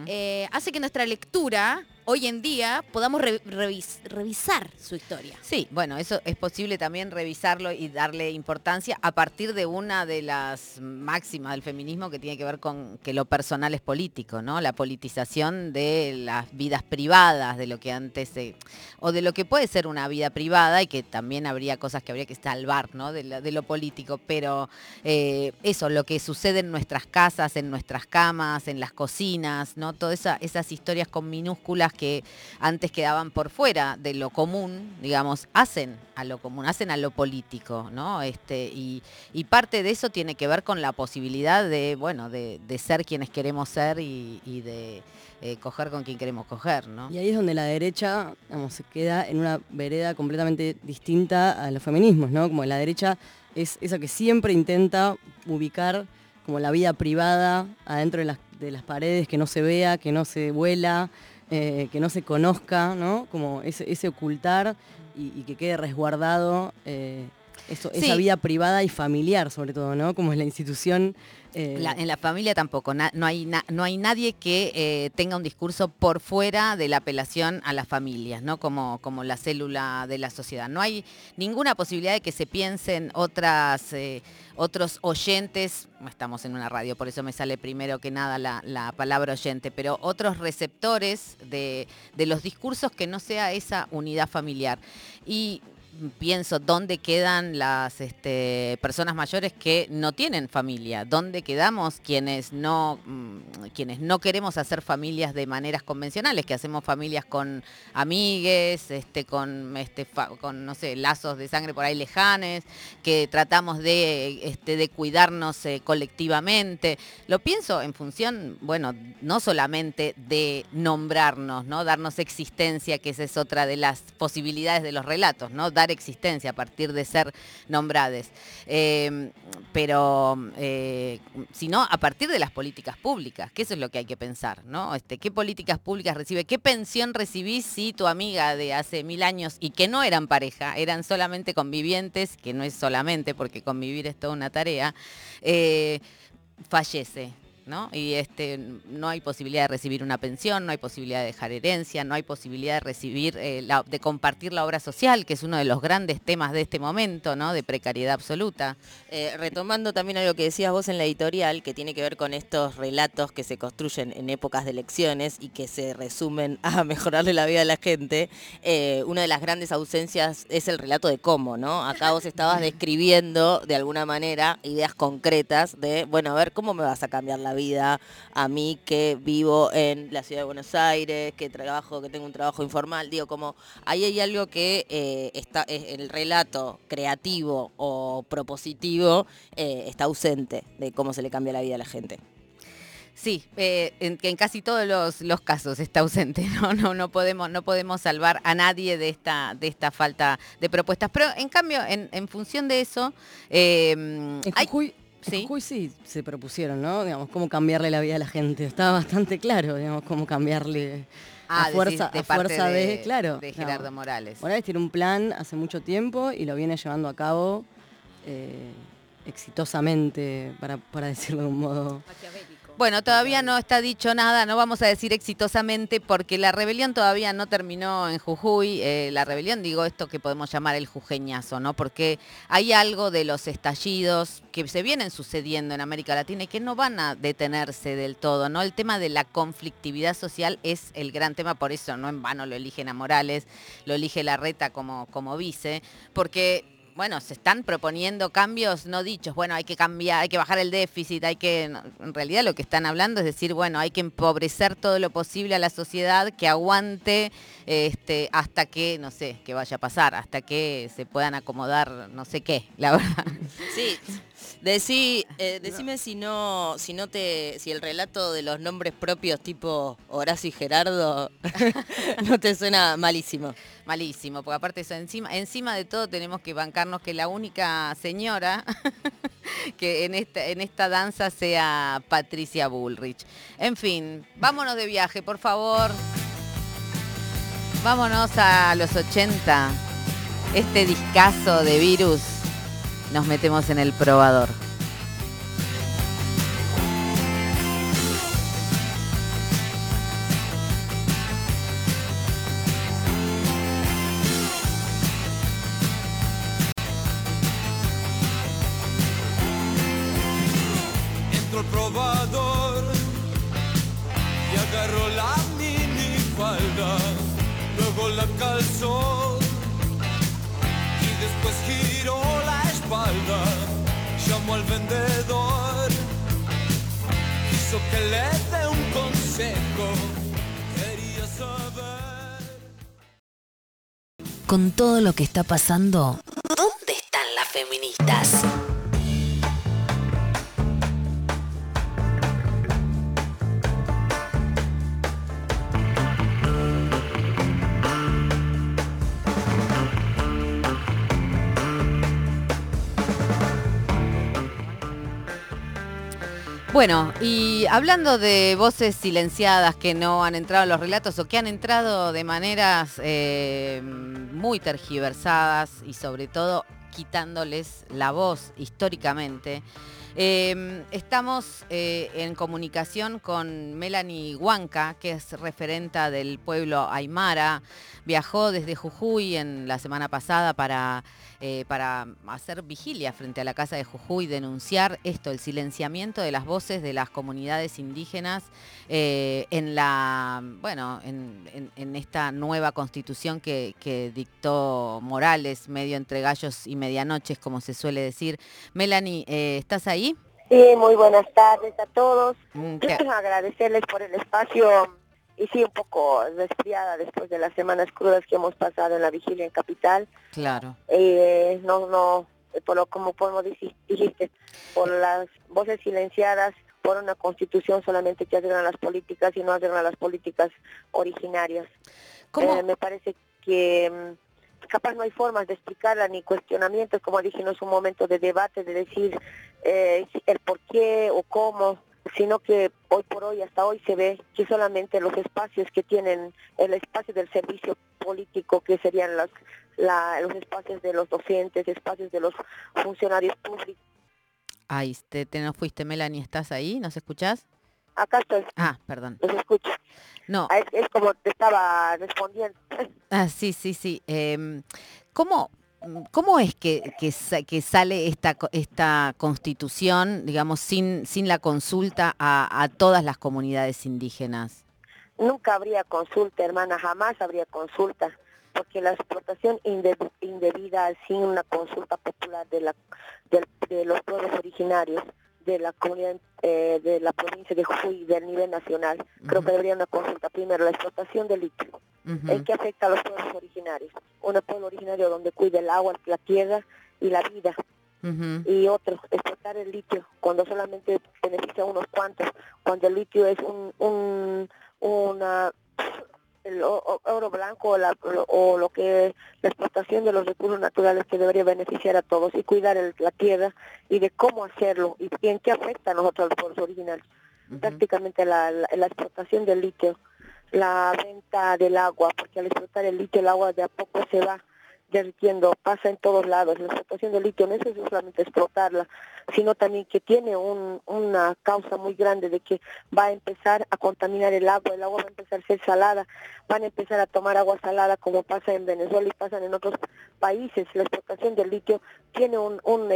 Eh, hace que nuestra lectura hoy en día podamos re- revis- revisar su historia. Sí, bueno, eso es posible también revisarlo y darle importancia a partir de una de las máximas del feminismo que tiene que ver con que lo personal es político, ¿no? La politización de las vidas privadas, de lo que antes se- o de lo que puede ser una vida privada y que también habría cosas que habría que salvar, ¿no? De, la- de lo político, pero eh, eso, lo que sucede en nuestras casas, en nuestras camas, en las cocinas, ¿no? Todas esa- esas historias con minúsculas que antes quedaban por fuera de lo común, digamos, hacen a lo común, hacen a lo político, ¿no? Este, y, parte de eso tiene que ver con la posibilidad de, bueno, de, ser quienes queremos ser y, de eh, coger con quien queremos coger, ¿no? Y ahí es donde la derecha digamos, se queda en una vereda completamente distinta a los feminismos, ¿no? Como la derecha es esa que siempre intenta ubicar como la vida privada adentro de las, de las paredes, que no se vea, que no se vuela, eh, que no se conozca, ¿no? Como ese, ocultar y, y que quede resguardado eh, eso- esa vida privada y familiar, sobre todo, ¿no? Como es la institución. eh, La- en la familia tampoco, na- no, hay na- no hay nadie que eh, tenga un discurso por fuera de la apelación a las familias, ¿no? Como, como la célula de la sociedad. No hay ninguna posibilidad de que se piensen otras, eh, otros oyentes, estamos en una radio, por eso me sale primero que nada la, la palabra oyente, pero otros receptores de, de los discursos que no sea esa unidad familiar. Y pienso dónde quedan las este, personas mayores que no tienen familia, dónde quedamos quienes no, mm, quienes no queremos hacer familias de maneras convencionales, que hacemos familias con amigues, este, con, este, con no sé, lazos de sangre por ahí lejanes, que tratamos de, este, de cuidarnos eh, colectivamente. Lo pienso en función, bueno, no solamente de nombrarnos, ¿no? Darnos existencia, que esa es otra de las posibilidades de los relatos, ¿no? Dar existencia a partir de ser nombrades. Eh, pero, eh, sino a partir de las políticas públicas, que eso es lo que hay que pensar, ¿no? Este, ¿Qué políticas públicas recibe? ¿Qué pensión recibís si tu amiga de hace mil años y que no eran pareja, eran solamente convivientes, que no es solamente porque convivir es toda una tarea, eh, fallece? ¿No? Y este, no hay posibilidad de recibir una pensión, no hay posibilidad de dejar herencia, no hay posibilidad de recibir, eh, de compartir la obra social, que es uno de los grandes temas de este momento, ¿no? De precariedad absoluta. Eh, retomando también algo que decías vos en la editorial, que tiene que ver con estos relatos que se construyen en épocas de elecciones y que se resumen a mejorarle la vida a la gente, eh, una de las grandes ausencias es el relato de cómo, ¿no? Acá vos estabas describiendo de alguna manera ideas concretas de, bueno, a ver, ¿cómo me vas a cambiar la vida a mí que vivo en la ciudad de Buenos Aires, que trabajo, que tengo un trabajo informal? Digo, como ahí hay algo que eh, está, es el relato creativo o propositivo eh, está ausente de cómo se le cambia la vida a la gente. Sí, eh, en, que en casi todos los, los casos está ausente, ¿no? No, no, podemos, no podemos salvar a nadie de esta, de esta falta de propuestas. Pero en cambio, en, en función de eso, eh, En hay- Jujuy, sí. Jujuy sí se propusieron, ¿no? Digamos, cómo cambiarle la vida a la gente. Estaba bastante claro, digamos, cómo cambiarle Ah, a decís fuerza, de a fuerza de, de- claro. de. Gerardo Morales. Morales tiene un plan hace mucho tiempo y lo viene llevando a cabo eh, exitosamente, para, para decirlo de un modo. Bueno, todavía no está dicho nada, no vamos a decir exitosamente porque la rebelión todavía no terminó en Jujuy. Eh, la rebelión, digo esto que podemos llamar el jujeñazo, ¿no? Porque hay algo de los estallidos que se vienen sucediendo en América Latina y que no van a detenerse del todo, ¿no? El tema de la conflictividad social es el gran tema, por eso no en vano lo eligen a Morales, lo elige Larreta como, como vice, porque bueno, se están proponiendo cambios no dichos, bueno, hay que cambiar, hay que bajar el déficit, hay que, en realidad lo que están hablando es decir, bueno, hay que empobrecer todo lo posible a la sociedad que aguante este, hasta que, no sé, que vaya a pasar, hasta que se puedan acomodar, no sé qué, la verdad. Sí, decí, eh, decime si no, si no te, si el relato de los nombres propios tipo Horacio y Gerardo no te suena malísimo. Malísimo, porque aparte eso, encima, encima de todo tenemos que bancarnos que la única señora que en esta, en esta danza sea Patricia Bullrich. En fin, vámonos de viaje, por favor. Vámonos a los 80. Este discazo de virus nos metemos en el probador. Que le dé un consejo, quería saber. Con todo lo que está pasando, ¿dónde están las feministas? Bueno, y hablando de voces silenciadas que no han entrado en los relatos o que han entrado de maneras eh, muy tergiversadas y sobre todo quitándoles la voz históricamente, Eh, estamos eh, en comunicación con Melanie Huanca, que es referenta del pueblo Aymara. Viajó desde Jujuy en la semana pasada para, eh, para hacer vigilia frente a la casa de Jujuy, denunciar esto, el silenciamiento de las voces de las comunidades indígenas eh, en la, bueno, en, en- en esta nueva constitución que, que dictó Morales, medio entre gallos y medianoches, como se suele decir. Melanie, eh, ¿estás ahí? Sí, muy buenas tardes a todos. Mm, te- Agradecerles por el espacio y sí, un poco resfriada después de las semanas crudas que hemos pasado en la vigilia en Capital. Claro. Eh, no, no, eh, por lo como podemos decir, dijiste, por las voces silenciadas, por una constitución solamente que hacen a las políticas y no hacen a las políticas originarias. Eh, me parece que mm, capaz no hay formas de explicarla ni cuestionamientos, como dije, no es un momento de debate, de decir eh, el por qué o cómo, sino que hoy por hoy, hasta hoy se ve que solamente los espacios que tienen el espacio del servicio político, que serían los, la- los espacios de los docentes, espacios de los funcionarios públicos. Ay, te, te no fuiste, Melanie, ¿estás ahí? ¿Nos escuchás? Acá estoy, Ah, perdón. los escucho. No. Ah, Es, es como te estaba respondiendo. Ah, sí, sí, sí. Em, ¿cómo, cómo es que, que, sa- que sale esta, esta constitución, digamos, sin, sin la consulta a, todas las comunidades indígenas? Nunca habría consulta, hermana, jamás habría consulta, porque la explotación inde- indebida sin una consulta popular de, la, de los pueblos originarios de la comunidad eh, de la provincia de Jujuy del nivel nacional, creo que debería una consulta primero la explotación del litio, ¿en qué afecta a los pueblos originarios? Un pueblo originario donde cuida el agua, la tierra y la vida, y otro, explotar el litio cuando solamente beneficia a unos cuantos, cuando el litio es un, un una el oro blanco o, la- o lo que la explotación de los recursos naturales que debería beneficiar a todos y cuidar el- la tierra y de cómo hacerlo y, y en qué afecta a nosotros los pueblos originarios. Prácticamente la, la, la explotación del litio, la venta del agua, porque al explotar el litio el agua de a poco se va derritiendo, pasa en todos lados. La explotación del litio no es solamente explotarla, sino también que tiene un- una causa muy grande de que va a empezar a contaminar el agua, el agua va a empezar a ser salada, van a empezar a tomar agua salada como pasa en Venezuela y pasan en otros países. La explotación del litio tiene un, un,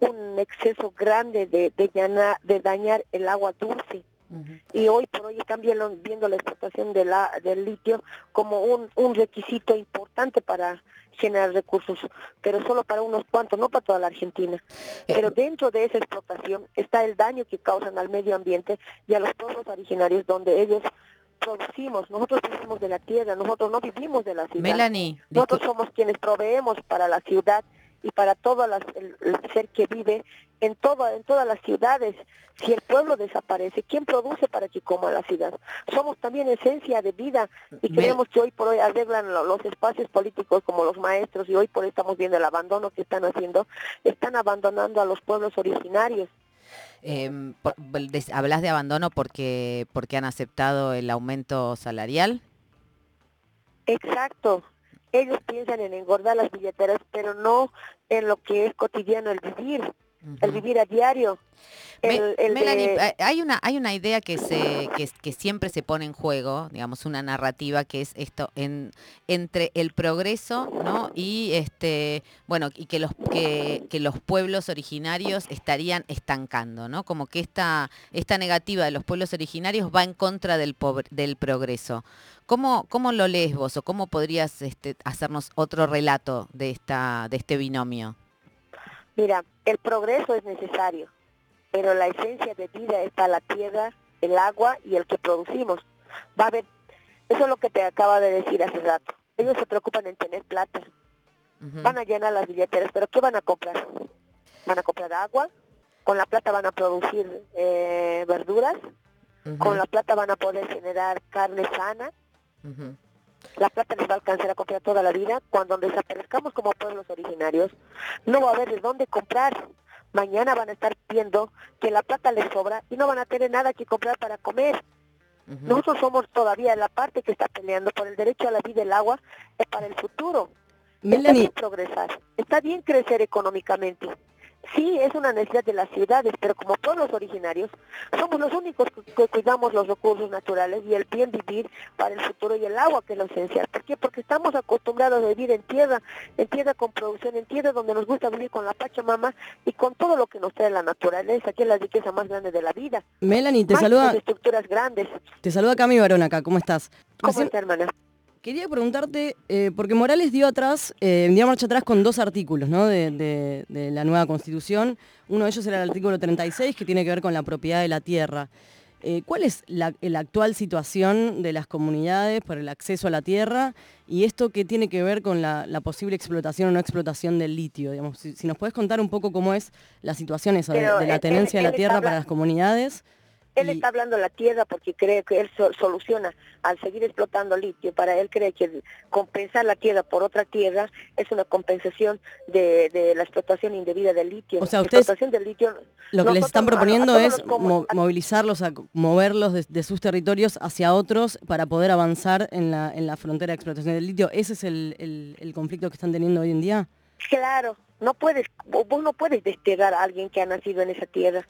un exceso grande de, de, llana- de dañar el agua dulce y hoy por hoy están viendo, viendo la explotación de la, del litio como un, un requisito importante para generar recursos, pero solo para unos cuantos, no para toda la Argentina. Pero dentro de esa explotación está el daño que causan al medio ambiente y a los pueblos originarios donde ellos producimos, nosotros vivimos de la tierra, nosotros no vivimos de la ciudad. Melanie, nosotros somos quienes proveemos para la ciudad y para todo las- el, el ser que vive en todo, en todas las ciudades. Si el pueblo desaparece, ¿quién produce para que coma la ciudad? Somos también esencia de vida y creemos que hoy por hoy arreglan lo- los espacios políticos como los maestros y hoy por hoy estamos viendo el abandono que están haciendo, están abandonando a los pueblos originarios. Des- ¿Hablas de abandono porque, porque han aceptado el aumento salarial? Exacto. Ellos piensan en engordar las billeteras, pero no en lo que es cotidiano, el vivir, el vivir a diario. El, el Melanie, de- hay- hay una, hay una idea que, se, que, que siempre se pone en juego, digamos, una narrativa que es esto en, entre el progreso, ¿no? Y este, bueno, y que los que, que los pueblos originarios estarían estancando, ¿no? Como que esta, esta negativa de los pueblos originarios va en contra del, pobre- del progreso. ¿Cómo, ¿Cómo lo lees vos o cómo podrías este, hacernos otro relato de esta, de este binomio? Mira, el progreso es necesario, pero la esencia de vida está la tierra, el agua y el que producimos. Va a haber, eso es lo que te acaba de decir hace rato. Ellos se preocupan en tener plata. Van a llenar las billeteras, pero ¿qué van a comprar? Van a comprar agua, con la plata van a producir eh, verduras, con la plata van a poder generar carne sana, la plata les va a alcanzar a comprar toda la vida. Cuando desaparezcamos como pueblos originarios, no va a haber de dónde comprar. Mañana van a estar viendo que la plata les sobra y no van a tener nada que comprar para comer. Nosotros somos todavía la parte que está peleando por el derecho a la vida y el agua es para el futuro. Está bien progresar, está bien crecer económicamente, Sí, es una necesidad de las ciudades, pero como pueblos originarios, somos los únicos que, cuidamos los recursos naturales y el bien vivir para el futuro y el agua, que es lo esencial. ¿Por qué? Porque estamos acostumbrados a vivir en tierra, en tierra con producción, en tierra donde nos gusta vivir con la Pachamama y con todo lo que nos trae la naturaleza, que es la riqueza más grande de la vida. Melanie, te Más saluda, estructuras grandes. te saluda Cami Barón acá, ¿cómo estás? ¿Cómo Recién- está, hermana? Quería preguntarte, eh, porque Morales dio atrás, eh, dio marcha atrás con dos artículos ¿no? de, de- de la nueva constitución. Uno de ellos era el artículo 36, que tiene que ver con la propiedad de la tierra. Eh, ¿Cuál es la, la actual situación de las comunidades por el acceso a la tierra y esto que tiene que ver con la, la posible explotación o no explotación del litio? Digamos, si, si nos puedes contar un poco cómo es la situación esa de, la tenencia de la tierra para las comunidades. Él está hablando de la tierra porque cree que él so- soluciona al seguir explotando litio. Para él cree que compensar la tierra por otra tierra es una compensación de, de la explotación indebida del litio. O sea, ustedes- explotación del litio. Lo que les están a- a proponiendo es movilizarlos, a moverlos de, de sus territorios hacia otros para poder avanzar en la, en la frontera de explotación del litio. ¿Ese es el, el- el conflicto que están teniendo hoy en día? Claro, no puedes, vo- vos no puedes desterrar a alguien que ha nacido en esa tierra.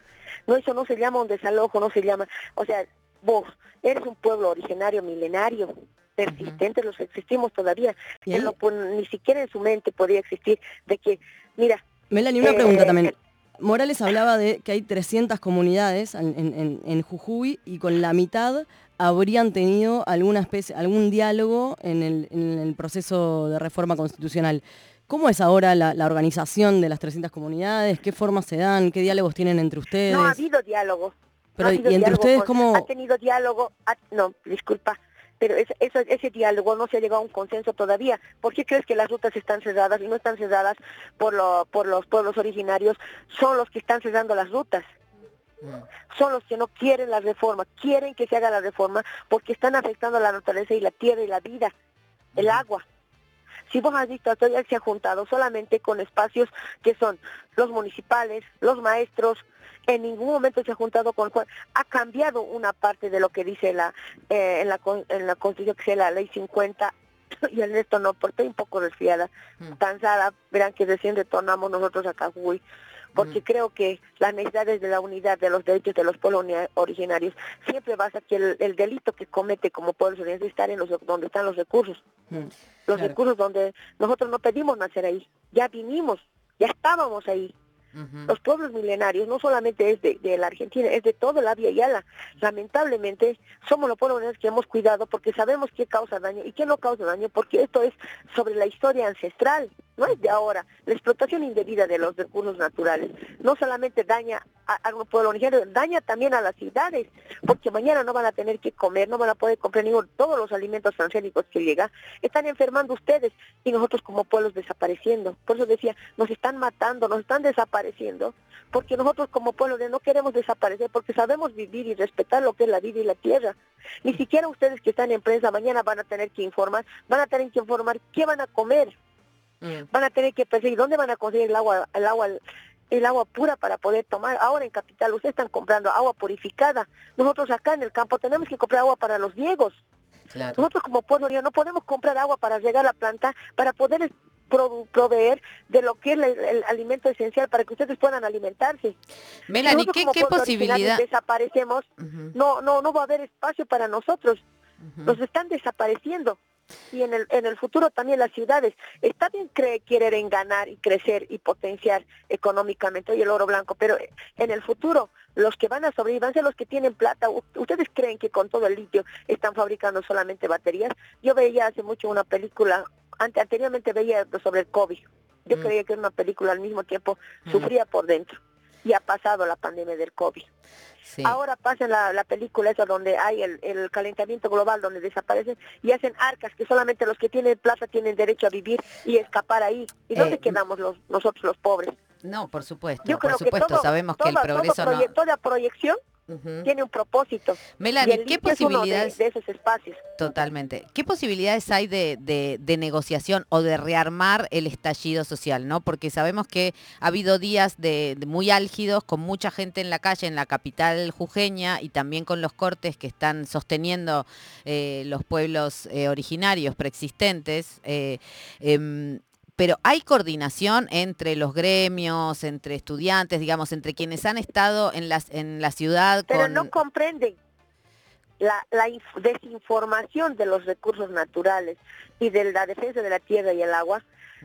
No, eso no se llama un desalojo, no se llama, o sea, vos eres un pueblo originario milenario, persistente, los existimos todavía. Él no ni siquiera en su mente podía existir de que, mira, Melanie, una Eh, pregunta también. Morales hablaba de que hay 300 comunidades en, en- en- en Jujuy y con la mitad habrían tenido alguna especie, algún diálogo en el, en el proceso de reforma constitucional. ¿Cómo es ahora la, la organización de las 300 comunidades? ¿Qué formas se dan? ¿Qué diálogos tienen entre ustedes? no ha habido diálogo. no Pero, ha ¿y entre diálogo ustedes cómo- Ha tenido diálogo, ha- no, disculpa, pero ese, eso- ese diálogo no se ha llegado a un consenso todavía. ¿Por qué crees que las rutas están cerradas y no están cerradas por, lo, por los pueblos originarios? Son los que están cerrando las rutas. Son los que no quieren la reforma, quieren que se haga la reforma porque están afectando a la naturaleza y la tierra y la vida, el agua. Si vos has visto, todavía se ha juntado solamente con espacios que son los municipales, los maestros, en ningún momento se ha juntado con... Ha cambiado una parte de lo que dice la eh, en, la, en la Constitución, que es la Ley 50, y el resto no, porque estoy un poco resfriada, cansada, verán que recién retornamos nosotros acá, Jujuy, porque creo que las necesidades de la unidad de los derechos de los pueblos originarios siempre basa que el, el delito que comete como pueblos originarios es estar en los donde están los recursos los Claro. recursos donde nosotros no pedimos nacer ahí, ya vinimos, ya estábamos ahí. Los pueblos milenarios no solamente es de, de la Argentina, es de toda la Via Yala. Lamentablemente somos los pueblos que hemos cuidado porque sabemos qué causa daño y qué no causa daño, porque esto es sobre la historia ancestral, no es de ahora. La explotación indebida de los recursos naturales no solamente daña a, a un pueblo originario, daña también a las ciudades, porque mañana no van a tener que comer, no van a poder comprar ningún, todos los alimentos transgénicos que llegan, están enfermando ustedes y nosotros como pueblos desapareciendo. Por eso decía, nos están matando, nos están desapareciendo, porque nosotros como pueblo de no queremos desaparecer, porque sabemos vivir y respetar lo que es la vida y la tierra. Ni siquiera ustedes que están en prensa mañana van a tener que informar, van a tener que informar qué van a comer, van a tener que perseguir dónde van a conseguir el agua, el agua, el agua pura para poder tomar. Ahora en Capital ustedes están comprando agua purificada. Nosotros acá en el campo tenemos que comprar agua para los riegos. Nosotros como pueblo no podemos comprar agua para regar la planta, para poder pro- proveer de lo que es el, el alimento esencial para que ustedes puedan alimentarse. Melanie, Nosotros ¿qué- qué posibilidad- desaparecemos? No, no, no va a haber espacio para nosotros. Nos están desapareciendo. Y en el, en el futuro también las ciudades. Está bien cre- querer enganar y crecer y potenciar económicamente hoy el oro blanco, pero en el futuro los que van a sobrevivir van a ser los que tienen plata. ¿Ustedes creen que con todo el litio están fabricando solamente baterías? Yo veía hace mucho una película, ante, anteriormente veía sobre el COVID. Yo creía que era una película al mismo tiempo, sufría por dentro. Y ha pasado la pandemia del COVID. Ahora pasa la, la película esa donde hay el, el calentamiento global, donde desaparecen y hacen arcas que solamente los que tienen plata tienen derecho a vivir y escapar ahí. ¿Y dónde Eh, quedamos los, nosotros los pobres? No, por supuesto, Yo por creo supuesto, que todo, sabemos que el todo- progreso todo no... toda proyección tiene un propósito. Melanie, ¿qué litio es uno de- posibilidades- de esos espacios? Totalmente. ¿Qué posibilidades hay de, de- de negociación o de rearmar el estallido social? ¿no? Porque sabemos que ha habido días de, de muy álgidos, con mucha gente en la calle, en la capital jujeña, y también con los cortes que están sosteniendo eh, los pueblos eh, originarios preexistentes. eh, em, pero hay coordinación entre los gremios, entre estudiantes, digamos, entre quienes han estado en, las, en la ciudad Pero con... no comprenden la, la inf- desinformación de los recursos naturales y de la defensa de la tierra y el agua.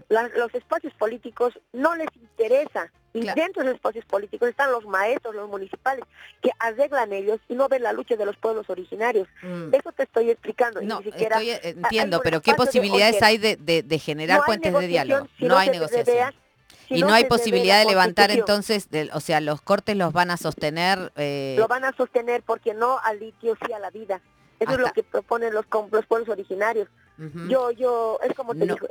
La- los espacios políticos no les interesa. Y dentro de los espacios políticos están los maestros, los municipales, que arreglan ellos y no ven la lucha de los pueblos originarios. Eso te estoy explicando. y No, ni siquiera estoy- hay entiendo, pero ¿qué de, posibilidades hay de, de- de generar no puentes de diálogo? si no no hay negociación. si y no no hay posibilidad de levantar entonces, del- o sea, los cortes los van a sostener. eh, lo van a sostener porque no al litio, sí a la vida. Eso es lo que proponen los, los pueblos originarios. Yo, yo, es como te No. digo,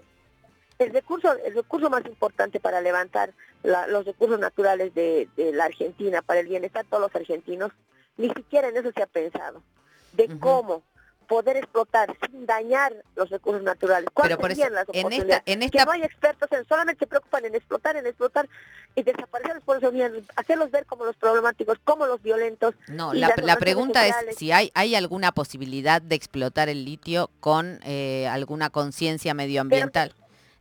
el recurso, el recurso más importante para levantar la- los recursos naturales de, de la Argentina, para el bienestar de todos los argentinos, ni siquiera en eso se ha pensado, de cómo poder explotar sin dañar los recursos naturales. ¿Cuáles serían las en esta- oportunidades? en Que esta- no hay expertos, en, solamente se preocupan en explotar, en explotar y desaparecer los pueblos originarios, hacerlos ver como los problemáticos, como los violentos. No, la, pregunta es si hay, hay alguna posibilidad de explotar el litio con eh, alguna conciencia medioambiental.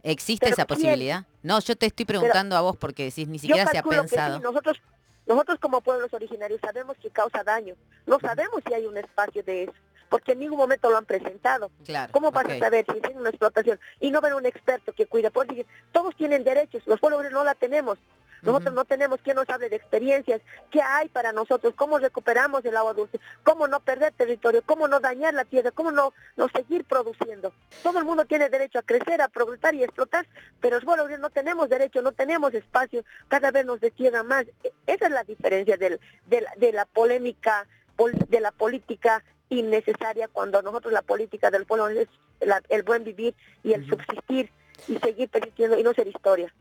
¿Existe pero esa posibilidad? No, yo te estoy preguntando a vos porque decís ni siquiera se ha sí, pensado. nosotros, nosotros como pueblos originarios sabemos que causa daño. No sabemos si hay un espacio de eso, porque en ningún momento lo han presentado. Claro. ¿Cómo vas ok. a saber si tiene una explotación y no ven un experto que cuida? Por decir, todos tienen derechos, los pueblos no la tenemos. Nosotros no tenemos quien nos hable de experiencias, qué hay para nosotros, cómo recuperamos el agua dulce, cómo no perder territorio, cómo no dañar la tierra, cómo no, no seguir produciendo. Todo el mundo tiene derecho a crecer, a progresar y a explotar, pero los pueblos no tenemos derecho, no tenemos espacio, cada vez nos destierran más. E- Esa es la diferencia del, del- de la polémica, pol- de la política innecesaria cuando nosotros la política del pueblo es la- el buen vivir y el subsistir y seguir persistiendo y no ser historia.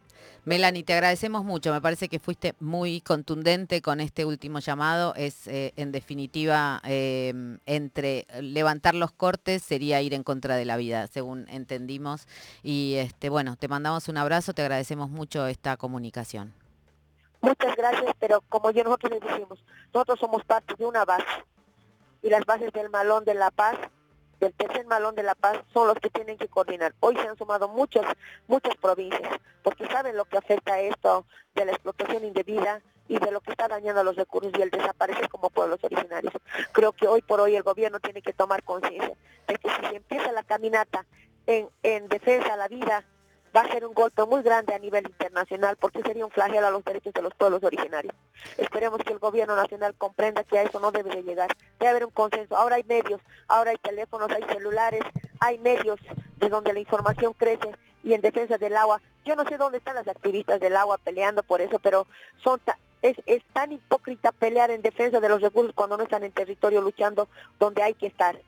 Melanie, te agradecemos mucho. Me parece que fuiste muy contundente con este último llamado. Es, eh, en definitiva, eh, entre levantar los cortes sería ir en contra de la vida, según entendimos. Y este, bueno, te mandamos un abrazo, te agradecemos mucho esta comunicación. Muchas gracias, pero como yo nosotros les decimos, nosotros somos parte de una base y las bases del malón de la paz, del tercer malón de la paz, son los que tienen que coordinar. Hoy se han sumado muchas, muchas provincias, porque saben lo que afecta esto de la explotación indebida y de lo que está dañando los recursos y el desaparecer como pueblos originarios. Creo que hoy por hoy el gobierno tiene que tomar conciencia de que si se empieza la caminata en, en defensa a la vida, va a ser un golpe muy grande a nivel internacional porque sería un flagelo a los derechos de los pueblos originarios. Esperemos que el gobierno nacional comprenda que a eso no debe de llegar. Debe haber un consenso. Ahora hay medios, ahora hay teléfonos, hay celulares, hay medios de donde la información crece y en defensa del agua. Yo no sé dónde están las activistas del agua peleando por eso, pero son es, es tan hipócrita pelear en defensa de los recursos cuando no están en territorio luchando donde hay que estar.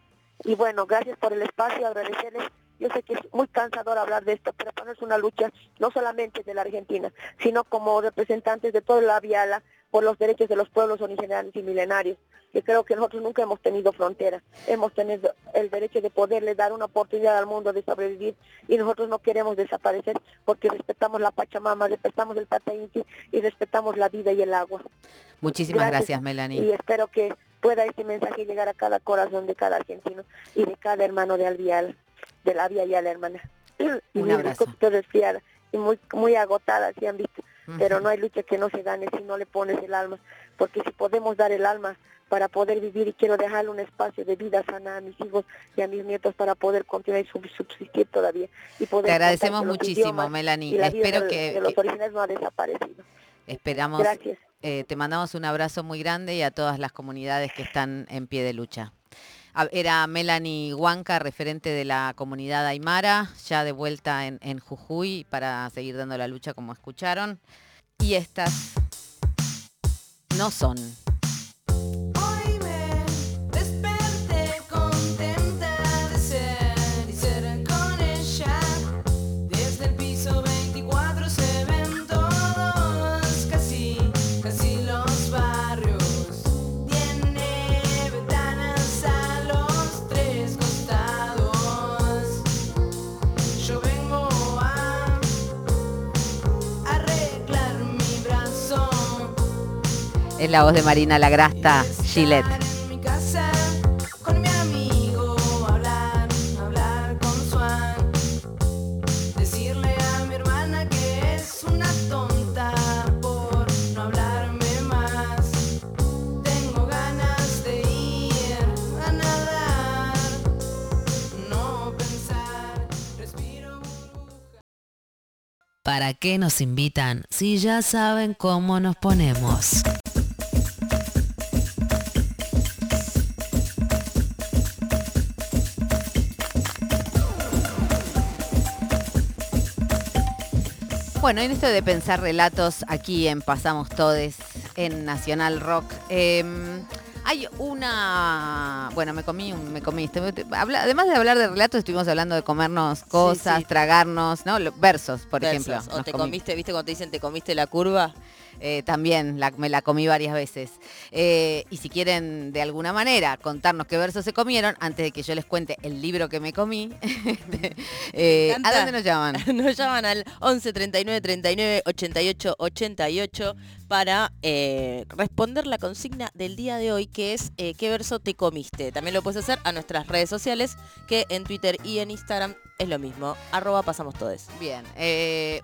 Y bueno, gracias por el espacio, agradecerles. Yo sé que es muy cansador hablar de esto, pero es una lucha no solamente de la Argentina, sino como representantes de toda la Viala por los derechos de los pueblos originarios y milenarios. Que creo que nosotros nunca hemos tenido frontera, hemos tenido el derecho de poderle dar una oportunidad al mundo de sobrevivir y nosotros no queremos desaparecer porque respetamos la Pachamama, respetamos el Pata Inti y respetamos la vida y el agua. Muchísimas gracias, Melanie. Y espero que pueda este mensaje llegar a cada corazón de cada argentino y de cada hermano de Alvial, de la Vía y a la hermana. Y Un muy abrazo. estoy resfriada y muy, muy agotada, si han visto. Pero no hay lucha que no se gane si no le pones el alma. Porque si podemos dar el alma para poder vivir y quiero dejarle un espacio de vida sana a mis hijos y a mis nietos para poder continuar y sub- subsistir todavía. Y poder Te agradecemos muchísimo, Melanie. la Espero de- que- de los originales no ha desaparecido. Esperamos, Gracias. eh, te mandamos un abrazo muy grande y a todas las comunidades que están en pie de lucha. Era Melanie Huanca, referente de la comunidad Aymara, ya de vuelta en, en Jujuy para seguir dando la lucha como escucharon. Y estas no son. Es la voz de Marina Lagrasta Gillette. ¿Para qué nos invitan si ya saben cómo nos ponemos? Bueno, en esto de pensar relatos aquí en Pasamos Todes, en Nacional Rock, eh, hay una... Bueno, me comí, un- me comí. además de hablar de relatos, estuvimos hablando de comernos cosas, sí. tragarnos, ¿no? Versos, por Versos. ejemplo. O te comí. comiste, ¿viste cuando te dicen te comiste la curva? Eh, también la- me la comí varias veces. Eh, y si quieren de alguna manera contarnos qué versos se comieron, antes de que yo les cuente el libro que me comí, eh, ¿a dónde nos llaman? Nos llaman al 11 39 39 88 88 para responder la consigna del día de hoy, que es ¿qué verso te comiste? También lo puedes hacer a nuestras redes sociales, que en Twitter y en Instagram es lo mismo. Arroba pasamos todes. Bien,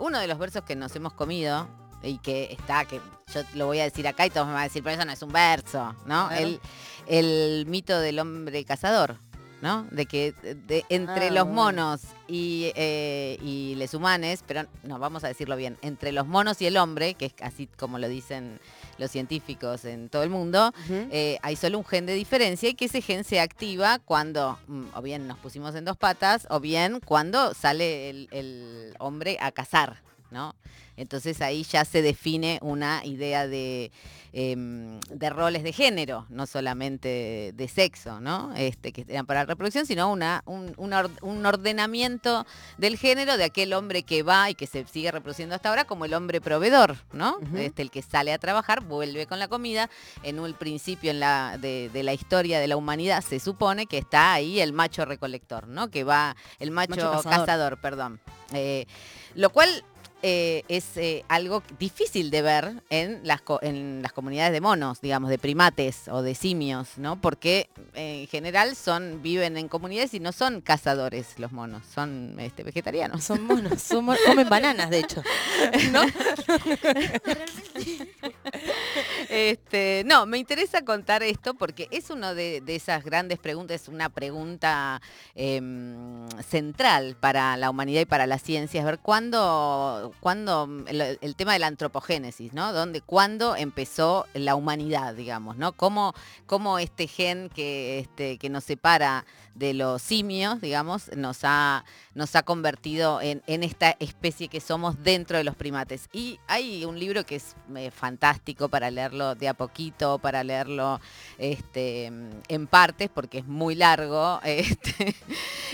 uno de los versos que nos hemos comido y que está, que yo lo voy a decir acá y todos me van a decir, pero eso no es un verso, ¿no? Claro. El, el mito del hombre cazador, ¿no? De que de- entre Ah, los monos y, eh, y les humanes, pero no, vamos a decirlo bien, entre los monos y el hombre, que es así como lo dicen los científicos en todo el mundo, eh, hay solo un gen de diferencia y que ese gen se activa cuando mm, o bien nos pusimos en dos patas o bien cuando sale el, el hombre a cazar, ¿no? Entonces ahí ya se define una idea de, em, de roles de género, no solamente de sexo, ¿no? Este, que eran para la reproducción, sino una, un, un or- un ordenamiento del género de aquel hombre que va y que se sigue reproduciendo hasta ahora como el hombre proveedor, ¿no? Este, el que sale a trabajar, vuelve con la comida. En un principio en la, de, de la historia de la humanidad se supone que está ahí el macho recolector, ¿no? Que va, el macho, Macho cazador. cazador. perdón. Eh, lo cual eh, es eh, algo difícil de ver en las, co- en las comunidades de monos, digamos, de primates o de simios, ¿no? Porque eh, en general son, viven en comunidades y no son cazadores los monos, son este, vegetarianos. Son monos, son mon- comen bananas, de hecho. ¿No? Este, no, me interesa contar esto porque es una de, esas grandes preguntas, es una pregunta em, central para la humanidad y para la ciencia, es ver cuándo, cuándo el, tema de la antropogénesis, ¿no? Dónde, cuándo empezó la humanidad, digamos, ¿no? Cómo, cómo este gen que, este, que nos separa de los simios, digamos, nos ha, nos ha convertido en, en esta especie que somos dentro de los primates. Y hay un libro que es eh, fantástico para leerlo de a poquito, para leerlo este, en partes, porque es muy largo, este,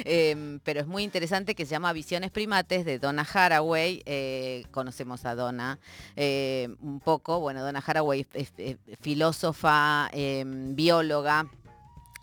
em, pero es muy interesante, que se llama Visiones Primates de Donna Haraway. Eh, conocemos a Donna eh, un poco. Bueno, Donna Haraway es, filósofa, em, bióloga.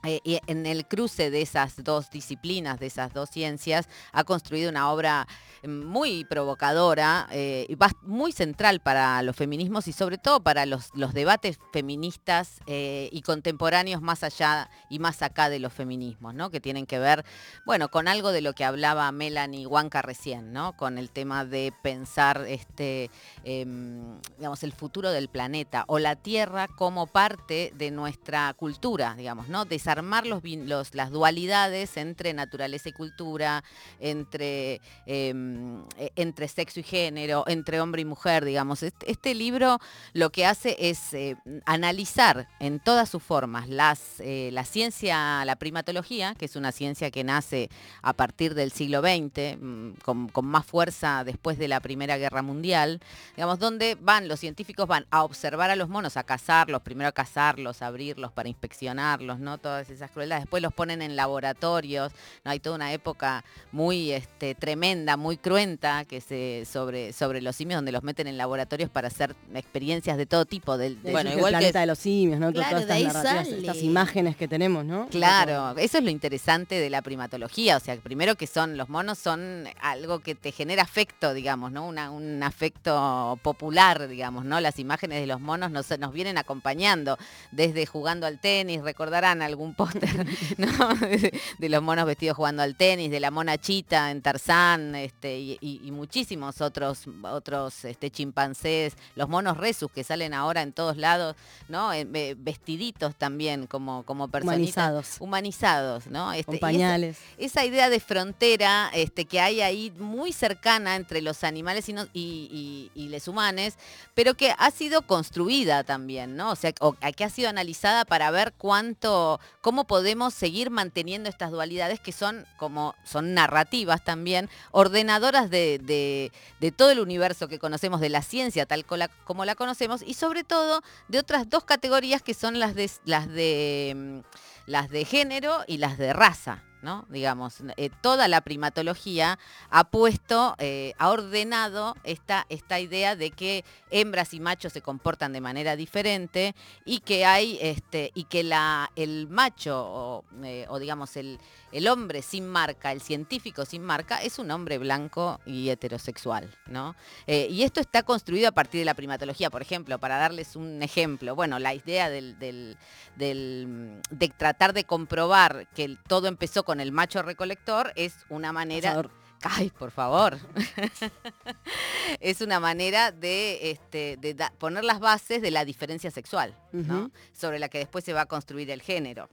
Eh, en el cruce de esas dos disciplinas, de esas dos ciencias, ha construido una obra eh, muy provocadora eh, muy central para los feminismos y sobre todo para los, los debates feministas eh, y contemporáneos más allá y más acá de los feminismos, ¿no? que tienen que ver, bueno, con algo de lo que hablaba Melanie Huanca recién, ¿no? con el tema de pensar este, em, digamos, el futuro del planeta o la Tierra como parte de nuestra cultura, digamos, ¿no? Desarmar los, las dualidades entre naturaleza y cultura, entre, em, eh, entre sexo y género, entre hombre y mujer, digamos. Este, libro lo que hace es eh, analizar en todas sus formas las, eh, la ciencia, la primatología, que es una ciencia que nace a partir del siglo XX, mm, con, con más fuerza después de la Primera Guerra Mundial, digamos, donde van, los científicos van a observar a los monos, a cazarlos, primero a cazarlos, a abrirlos para inspeccionarlos, ¿no? Esas crueldades. Después los ponen en laboratorios, ¿no? Hay toda una época muy este, tremenda, muy cruenta que se sobre, sobre los simios, donde los meten en laboratorios para hacer experiencias de todo tipo. Del- Bueno, el planeta de los simios, ¿no? Claro, Todas de ahí estas sale. estas imágenes que tenemos, ¿no? Claro, eso es lo interesante de la primatología, o sea, primero que son, los monos son algo que te genera afecto, digamos, ¿no? Una- un afecto popular, digamos, ¿no? Las imágenes de los monos nos, nos vienen acompañando desde jugando al tenis, recordarán algún un póster ¿no? de, los monos vestidos jugando al tenis, de la mona chita en Tarzán, este, y, y- y muchísimos otros, otros este, chimpancés, los monos resus que salen ahora en todos lados, ¿no? Eh, vestiditos también como, como. Humanizados. Humanizados, ¿no? Este, Con y esa- pañales. esa idea de frontera este, que hay ahí muy cercana entre los animales y, no- y, y- y les humanes, pero que ha sido construida también, ¿no? O sea, o que ha sido analizada para ver cuánto, cómo podemos seguir manteniendo estas dualidades que son como son narrativas también, ordenadoras de, de- todo el universo que conocemos, de la ciencia tal co- la- como la conocemos, y sobre todo de otras dos categorías que son las de las de mm, las de género y las de raza. ¿No? Digamos, eh, toda la primatología ha puesto, eh, ha ordenado esta, esta idea de que hembras y machos se comportan de manera diferente y que hay, este, y que la, el macho, o, eh, o digamos el, el hombre sin marca, el científico sin marca, es un hombre blanco y heterosexual, ¿no? Eh, y esto está construido a partir de la primatología, por ejemplo, para darles un ejemplo. Bueno, la idea del, del- del, de tratar de comprobar que todo empezó con el macho recolector es una manera... Ay, por favor. es una manera de, este, de da- poner las bases de la diferencia sexual, ¿no? Sobre la que después se va a construir el género.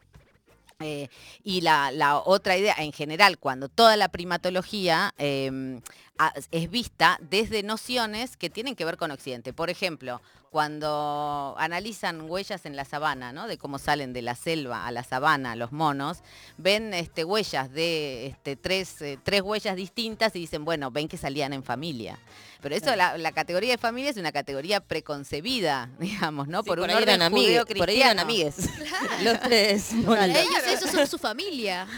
Eh, y la, otra idea, en general, cuando toda la primatología a- es vista desde nociones que tienen que ver con Occidente. Por ejemplo, cuando analizan huellas en la sabana, ¿no? de cómo salen de la selva a la sabana los monos, ven este, huellas de este, tres, eh, tres huellas distintas y dicen, bueno, ven que salían en familia. Pero eso, la, la categoría de familia es una categoría preconcebida, digamos, ¿no? Sí, por, por un ahí orden eran amigues, por ahí eran amigues. Los tres. Ellos, esos son su familia.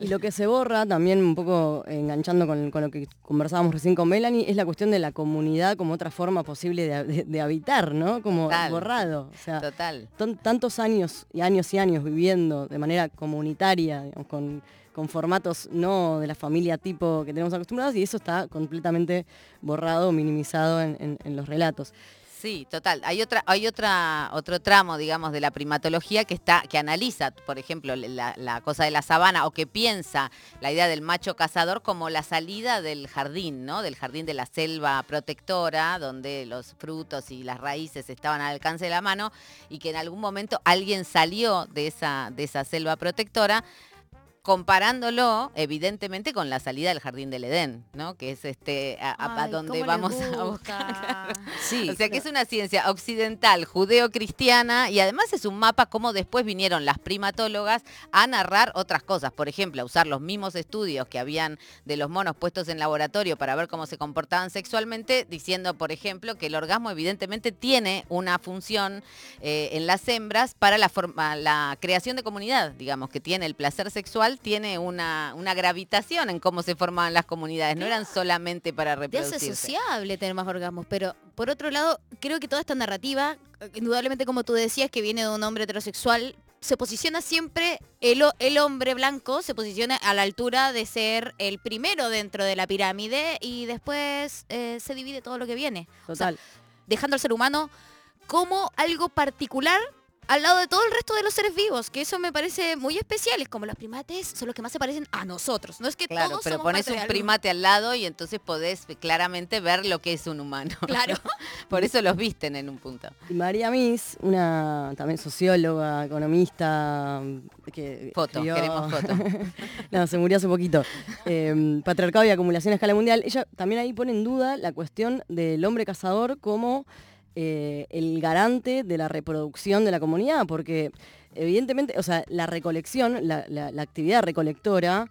Y lo que se borra también un poco enganchando con, con lo que conversábamos recién con Melanie es la cuestión de la comunidad como otra forma posible de, de- de habitar, ¿no? Como Total. borrado. O sea, Total. tantos años y años y años viviendo de manera comunitaria, digamos, con, con formatos no de la familia tipo que tenemos acostumbrados y eso está completamente borrado, minimizado en, los relatos. Sí, total. Hay otra, hay otra, otro tramo, digamos, de la primatología que está, que analiza, por ejemplo, la, la cosa de la sabana, o que piensa la idea del macho cazador como la salida del jardín, ¿no? Del jardín de la selva protectora, donde los frutos y las raíces estaban al alcance de la mano, y que en algún momento alguien salió de esa, de esa selva protectora comparándolo evidentemente con la salida del jardín del Edén, ¿no? Que es este a, a- a Ay, donde vamos a buscar. Sí, o sea que es una ciencia occidental, judeo-cristiana y además es un mapa como después vinieron las primatólogas a narrar otras cosas. Por ejemplo, a usar los mismos estudios que habían de los monos puestos en laboratorio para ver cómo se comportaban sexualmente, diciendo, por ejemplo, que el orgasmo evidentemente tiene una función eh, en las hembras para la, forma, la creación de comunidad, digamos, que tiene el placer sexual, tiene una, una gravitación en cómo se formaban las comunidades, no eran solamente para reproducirse. sociable tener más orgasmos, pero por otro lado, creo que toda esta narrativa, eh, indudablemente como tú decías, que viene de un hombre heterosexual, se posiciona siempre, el, el hombre blanco se posiciona a la altura de ser el primero dentro de la pirámide y después eh, se divide todo lo que viene. O sea, Total. dejando al ser humano como algo particular al lado de todo el resto de los seres vivos, que eso me parece muy especial. Es como los primates son los que más se parecen a nosotros. No es que Claro, todos pero somos pones un primate al lado y entonces podés claramente ver lo que es un humano. Claro. Por eso los visten en un punto. Y María Miss, una también socióloga, economista, que Foto, escribió- queremos foto. no, se murió hace poquito. Eh, patriarcado y acumulación a escala mundial. Ella también ahí pone en duda la cuestión del hombre cazador como eh, el garante de la reproducción de la comunidad, porque evidentemente, o sea, la recolección, la, actividad recolectora,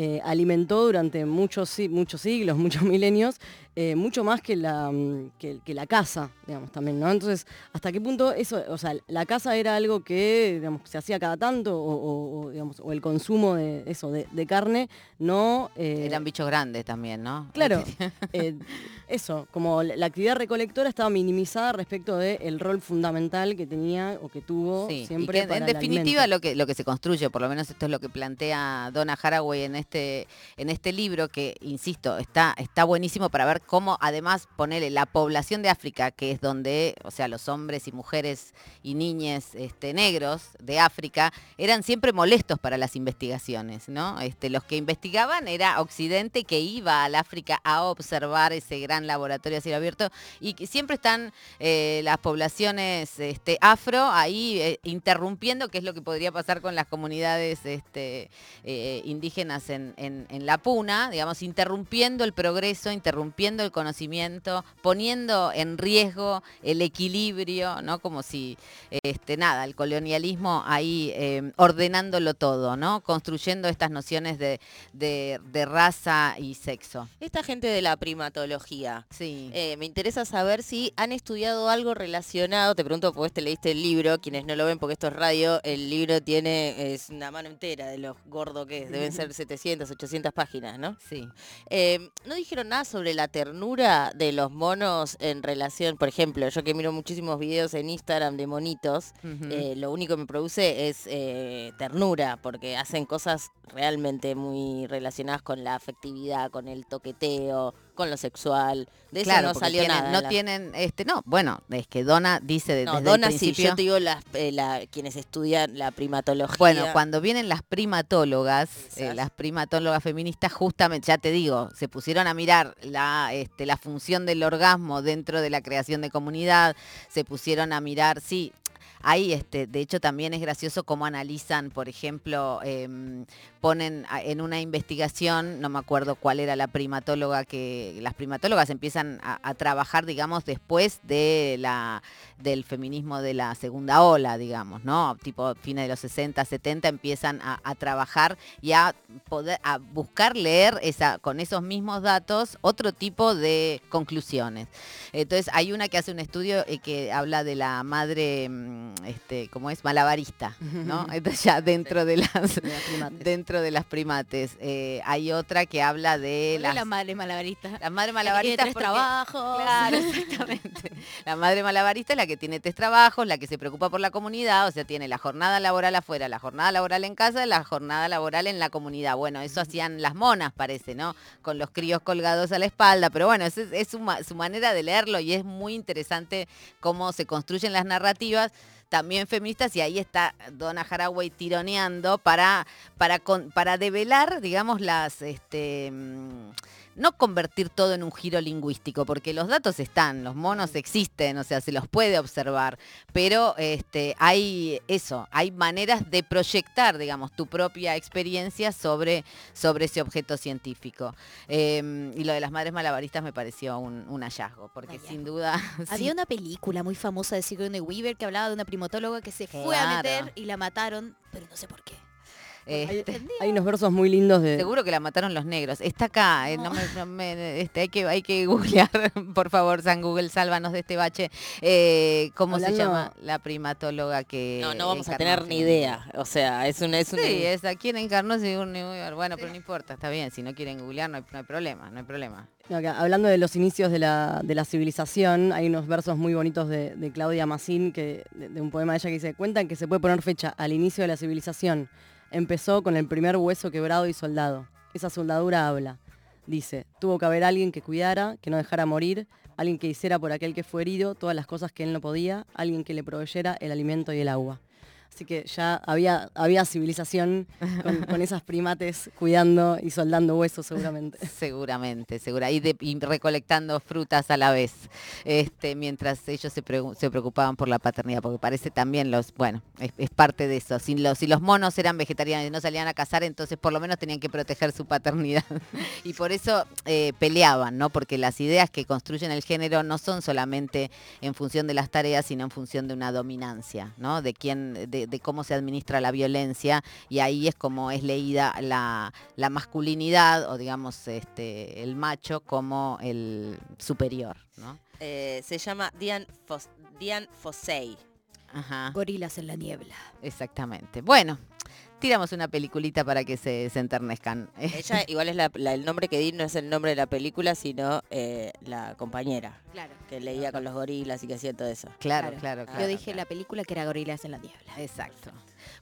eh, alimentó durante muchos, muchos siglos, muchos milenios, eh, mucho más que la, mm, que, que la caza, digamos, también, ¿no? Entonces, ¿hasta qué punto eso, o sea, la caza era algo que, digamos, se hacía cada tanto, o, o- o, digamos, o el consumo de eso, de, de carne, no... eh, Eran bichos grandes también, ¿no? Claro, eh, eso, como la actividad recolectora estaba minimizada respecto del rol fundamental que tenía o que tuvo Sí, y siempre que en- para en definitiva lo que, lo que se construye, por lo menos esto es lo que plantea Donna Haraway en, este, en este libro que, insisto, está, está buenísimo para ver cómo además ponerle la población de África, que es donde, o sea, los hombres y mujeres y niñes este, negros de África eran siempre molestos para las investigaciones, ¿no? Este, los que investigaban era Occidente que iba al África a observar ese gran laboratorio a cielo abierto y que siempre están eh, las poblaciones este, afro ahí eh, interrumpiendo, que es lo que podría pasar con las comunidades este, eh, indígenas en, en- en la puna, digamos, interrumpiendo el progreso, interrumpiendo el conocimiento, poniendo en riesgo el equilibrio, ¿no? Como si, este, nada, el colonialismo ahí eh, ordenándolo todo, ¿no? Construyendo estas nociones de, de- de raza y sexo. Esta gente de la primatología, Sí. eh, me interesa saber si han estudiado algo relacionado, te pregunto porque te leíste el libro, quienes no lo ven porque esto es radio, el libro tiene, es una mano entera de lo gordo que es, deben ser 700, 800 páginas, ¿no? Sí. Eh, ¿No dijeron nada sobre la ternura de los monos en relación, por ejemplo, yo que miro muchísimos videos en Instagram de monitos, eh, lo único que me produce es eh, ternura, porque hacen cosas realmente muy relacionadas con la afectividad, con el toqueteo, con lo sexual. De eso no salió tienen- nada. No la- tienen, este, no, bueno, es que Donna dice de- no, desde Donna el sí, principio. yo te digo las, eh, la- quienes estudian la primatología. Bueno, cuando vienen las primatólogas, eh, las primatólogas feministas, justamente, ya te digo, se pusieron a mirar la, este, la función del orgasmo dentro de la creación de comunidad, se pusieron a mirar, sí. Ahí, este, de hecho, también es gracioso cómo analizan, por ejemplo, em, ponen en una investigación, no me acuerdo cuál era la primatóloga que las primatólogas empiezan a, a trabajar, digamos, después de la del feminismo de la segunda ola, digamos, ¿no? Tipo fines de los 60, 70 empiezan a, a trabajar y a poder a buscar leer esa con esos mismos datos otro tipo de conclusiones. Entonces hay una que hace un estudio eh, que habla de la madre, mm, este, ¿cómo es? Malabarista, ¿no? Entonces ya dentro de las dentro de las primates. Eh, hay otra que habla de La, las madre malabarista. la madre La que tiene malabarista trabajos. Claro, exactamente. La madre malabarista es la que tiene tres trabajos, la que se preocupa por la comunidad, o sea, tiene la jornada laboral afuera, la jornada laboral en casa, la jornada laboral en la comunidad. Bueno, eso hacían las monas, parece, ¿no? Con los críos colgados a la espalda, pero bueno, es, es su, ma- su manera de leerlo y es muy interesante cómo se construyen las narrativas también feministas y ahí está Donna Haraway tironeando para, para, para develar, digamos, las, este, mm, no convertir todo en un giro lingüístico, porque los datos están, los monos existen, o sea, se los puede observar, pero este, hay eso, hay maneras de proyectar, digamos, tu propia experiencia sobre, sobre ese objeto científico. Eh, y lo de las madres malabaristas me pareció un, un hallazgo, porque sin duda... sí. Había una película muy famosa de Sigourney Weaver que hablaba de una primatóloga que se fue a meter y la mataron, pero no sé por qué. Este, Hay unos versos muy lindos de... Seguro que la mataron los negros. Está acá, eh, no me- no me- este, hay, que, hay que googlear, por favor, San Google, sálvanos de este bache. Eh, ¿Cómo se llama la primatóloga que No, no vamos a tener ni idea. O sea, es una... Es una Sí, es a quien encarnó Weaver. Bueno, pero no importa, está bien. Si no quieren googlear, no hay, no hay problema, no hay problema. No, hablando de los inicios de la, de la civilización, hay unos versos muy bonitos de, de Claudia Massín, que, de, de un poema de ella que dice, cuentan que se puede poner fecha al inicio de la civilización. Empezó con el primer hueso quebrado y soldado. Esa soldadura habla. Dice, tuvo que haber alguien que cuidara, que no dejara morir, alguien que hiciera por aquel que fue herido todas las cosas que él no podía, alguien que le proveyera el alimento y el agua. Así que ya había, había civilización con, con esas primates cuidando y soldando huesos seguramente. Seguramente, segura. Y, recolectando frutas a la vez, este, mientras ellos se, se preocupaban por la paternidad, porque parece también los, bueno, es, parte de eso. Si los, si los monos eran vegetarianos y no salían a cazar, entonces por lo menos tenían que proteger su paternidad. y por eso eh, peleaban, ¿no? Porque las ideas que construyen el género no son solamente en función de las tareas, sino en función de una dominancia, ¿no? De quién, de, de cómo se administra la violencia, y ahí es como es leída la, la masculinidad, o digamos, este, el macho como el superior, ¿no? Eh, se llama Diane, Fos Diane Fossey. Ajá. Gorilas en la niebla. Exactamente. Bueno, tiramos una peliculita para que se, se enternezcan. Ella igual es la- la- el nombre que di no es el nombre de la película, sino eh, la compañera. Claro. Que leía con los gorilas y que hacía todo eso. Claro, claro, Yo claro, dije la película que era Gorilas en la niebla. Exacto.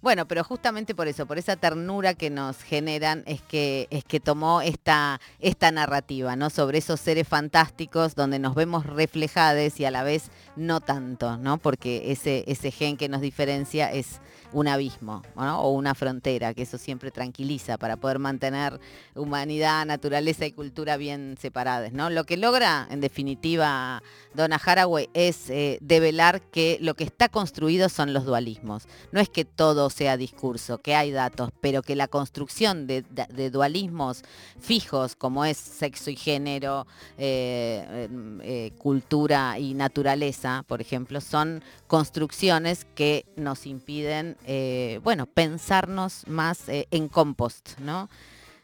Bueno, pero justamente por eso, por esa ternura que nos generan, es que, es que tomó esta, esta narrativa, ¿no? Sobre esos seres fantásticos donde nos vemos reflejados y a la vez no tanto, ¿no? Porque ese, ese gen que nos diferencia es un abismo, ¿no? O una frontera, que eso siempre tranquiliza para poder mantener humanidad, naturaleza y cultura bien separadas, ¿no? Lo que logra, en definitiva, Donna Haraway es eh, develar que lo que está construido son los dualismos. No es que todo sea discurso, que hay datos, pero que la construcción de, dualismos fijos, como es sexo y género, eh, eh, cultura y naturaleza, por ejemplo, son construcciones que nos impiden, eh, bueno, pensarnos más eh, en compost, ¿no?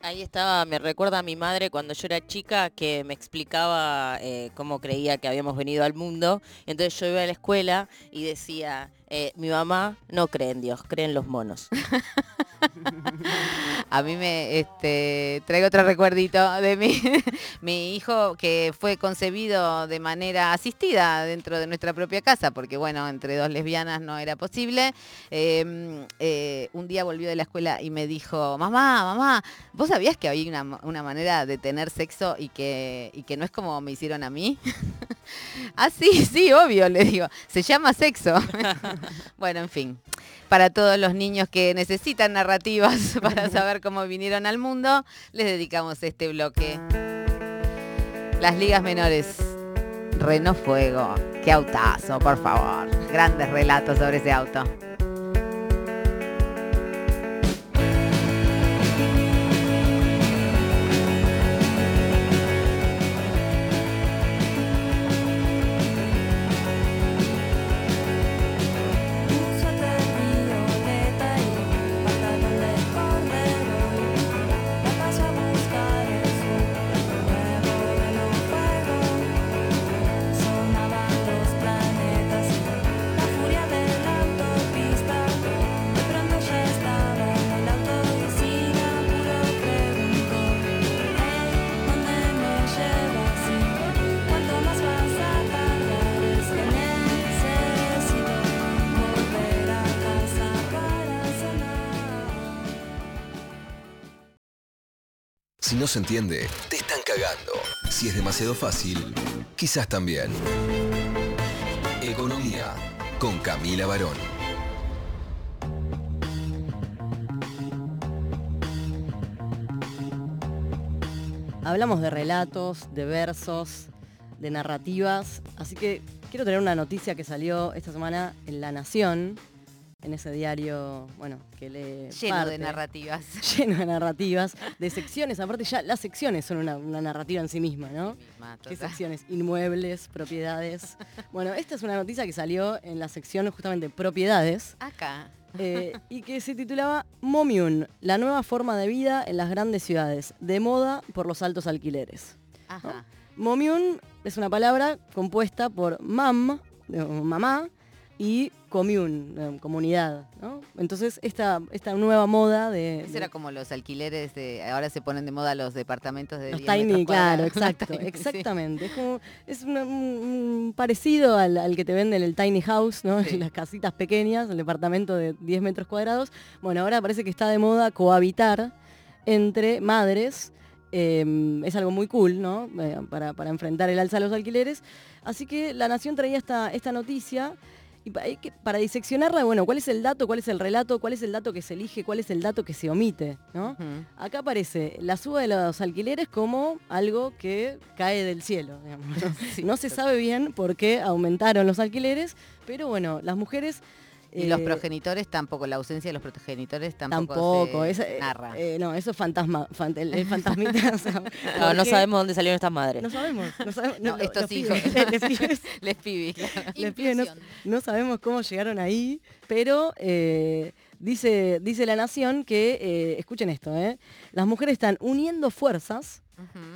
Ahí estaba, me recuerda a mi madre cuando yo era chica que me explicaba eh, cómo creía que habíamos venido al mundo. Entonces yo iba a la escuela y decía, eh, mi mamá no cree en Dios, cree en los monos. A mí me este, traigo otro recuerdito de mi, mi hijo que fue concebido de manera asistida dentro de nuestra propia casa, porque bueno, entre dos lesbianas no era posible. Eh, eh, un día volvió de la escuela y me dijo, mamá, mamá, ¿vos sabías que había una, una manera de tener sexo y que, y que no es como me hicieron a mí? ah, sí, sí, obvio, le digo. Se llama sexo. bueno, en fin. Para todos los niños que necesitan narrativas para saber cómo vinieron al mundo, les dedicamos este bloque. Las ligas menores. Renault Fuego. Qué autazo, por favor. Grandes relatos sobre ese auto. Se entiende, te están cagando. Si es demasiado fácil, quizás también. Economía con Camila Barón. Hablamos de relatos, de versos, de narrativas, así que quiero tener una noticia que salió esta semana en La Nación, en ese diario, bueno, que lee Lleno de narrativas. lleno de narrativas, de secciones, aparte ya las secciones son una, una narrativa en sí misma, ¿no? Misma, ¿Qué total. secciones? Inmuebles, propiedades. Bueno, esta es una noticia que salió en la sección justamente propiedades. Acá. eh, y que se titulaba Momiun, la nueva forma de vida en las grandes ciudades, de moda por los altos alquileres. Ajá. Momiun es una palabra compuesta por mam, mamá, y commune, comunidad. ¿no? Entonces, esta, esta nueva moda de... Eso de- era como los alquileres de. Ahora se ponen de moda los departamentos de. los 10 metros tiny, claro, exacto, Tiny, sí. exactamente. Es como, es un, un parecido al, al que te venden el tiny house, ¿no? Sí. Las casitas pequeñas, el departamento de 10 metros cuadrados. Bueno, ahora parece que está de moda cohabitar entre madres. eh, es algo muy cool, ¿no? Eh, para, para enfrentar el alza de los alquileres. Así que La Nación traía esta, esta noticia. Y para diseccionarla, bueno, ¿cuál es el dato, cuál es el relato, cuál es el dato que se elige, cuál es el dato que se omite, ¿no? Acá aparece la suba de los alquileres como algo que cae del cielo. digamos, ¿no? Sí, no se sabe bien por qué aumentaron los alquileres, pero bueno, las mujeres... Y los eh, progenitores tampoco, la ausencia de los progenitores tampoco, Tampoco, se esa- eh, narra. eh, no, eso es fantasma, fan- el, el fantasmita. o sea, No, no sabemos dónde salieron estas madres. No sabemos, no sabemos. No, lo- estos hijos. pibes, les pibes, Les pibis, claro. les pibes no, no sabemos cómo llegaron ahí, pero eh, dice, dice la Nación que, eh, escuchen esto, eh, las mujeres están uniendo fuerzas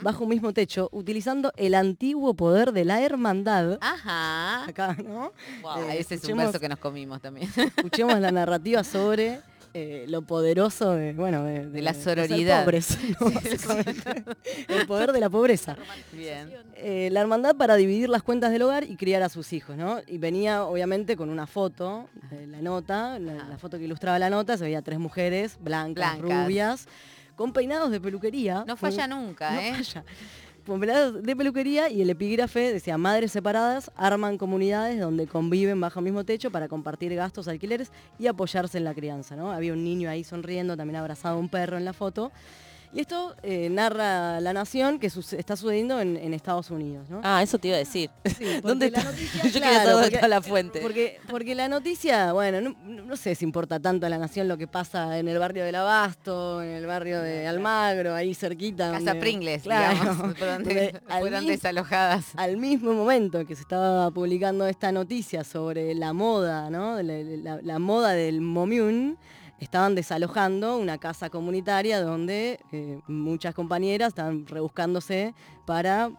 Bajo un mismo techo, utilizando el antiguo poder de la hermandad. Ajá. Acá, ¿no? Wow, Eh, ese es un verso que nos comimos también. Escuchemos la narrativa sobre eh, lo poderoso de, bueno, de, De la de ser sororidad. pobres, ¿no? Básicamente. el poder de la pobreza. Bien. Eh, la hermandad para dividir las cuentas del hogar y criar a sus hijos, ¿no? Y venía obviamente con una foto, de la nota, la, la foto que ilustraba la nota, se veía tres mujeres blancas, Blancas. rubias, con peinados de peluquería. No con- falla nunca, no ¿eh? falla. Con peinados de peluquería y el epígrafe decía, madres separadas arman comunidades donde conviven bajo el mismo techo para compartir gastos, alquileres y apoyarse en la crianza, ¿no? Había un niño ahí sonriendo, también abrazado a un perro en la foto. Y esto eh, narra La Nación que está sucediendo en, en Estados Unidos, ¿no? Ah, eso te iba a decir. porque ¿Dónde la está? noticia- Yo quería saber dónde está la fuente. Porque, porque la noticia, bueno, no, no sé si importa tanto a la nación lo que pasa en el barrio del Abasto, en el barrio de Almagro, ahí cerquita. Casa donde- Pringles, claro, digamos, por donde fueron desalojadas. Al mismo momento que se estaba publicando esta noticia sobre la moda, ¿no? La, la- la moda del momiún, estaban desalojando una casa comunitaria donde eh, muchas compañeras estaban rebuscándose para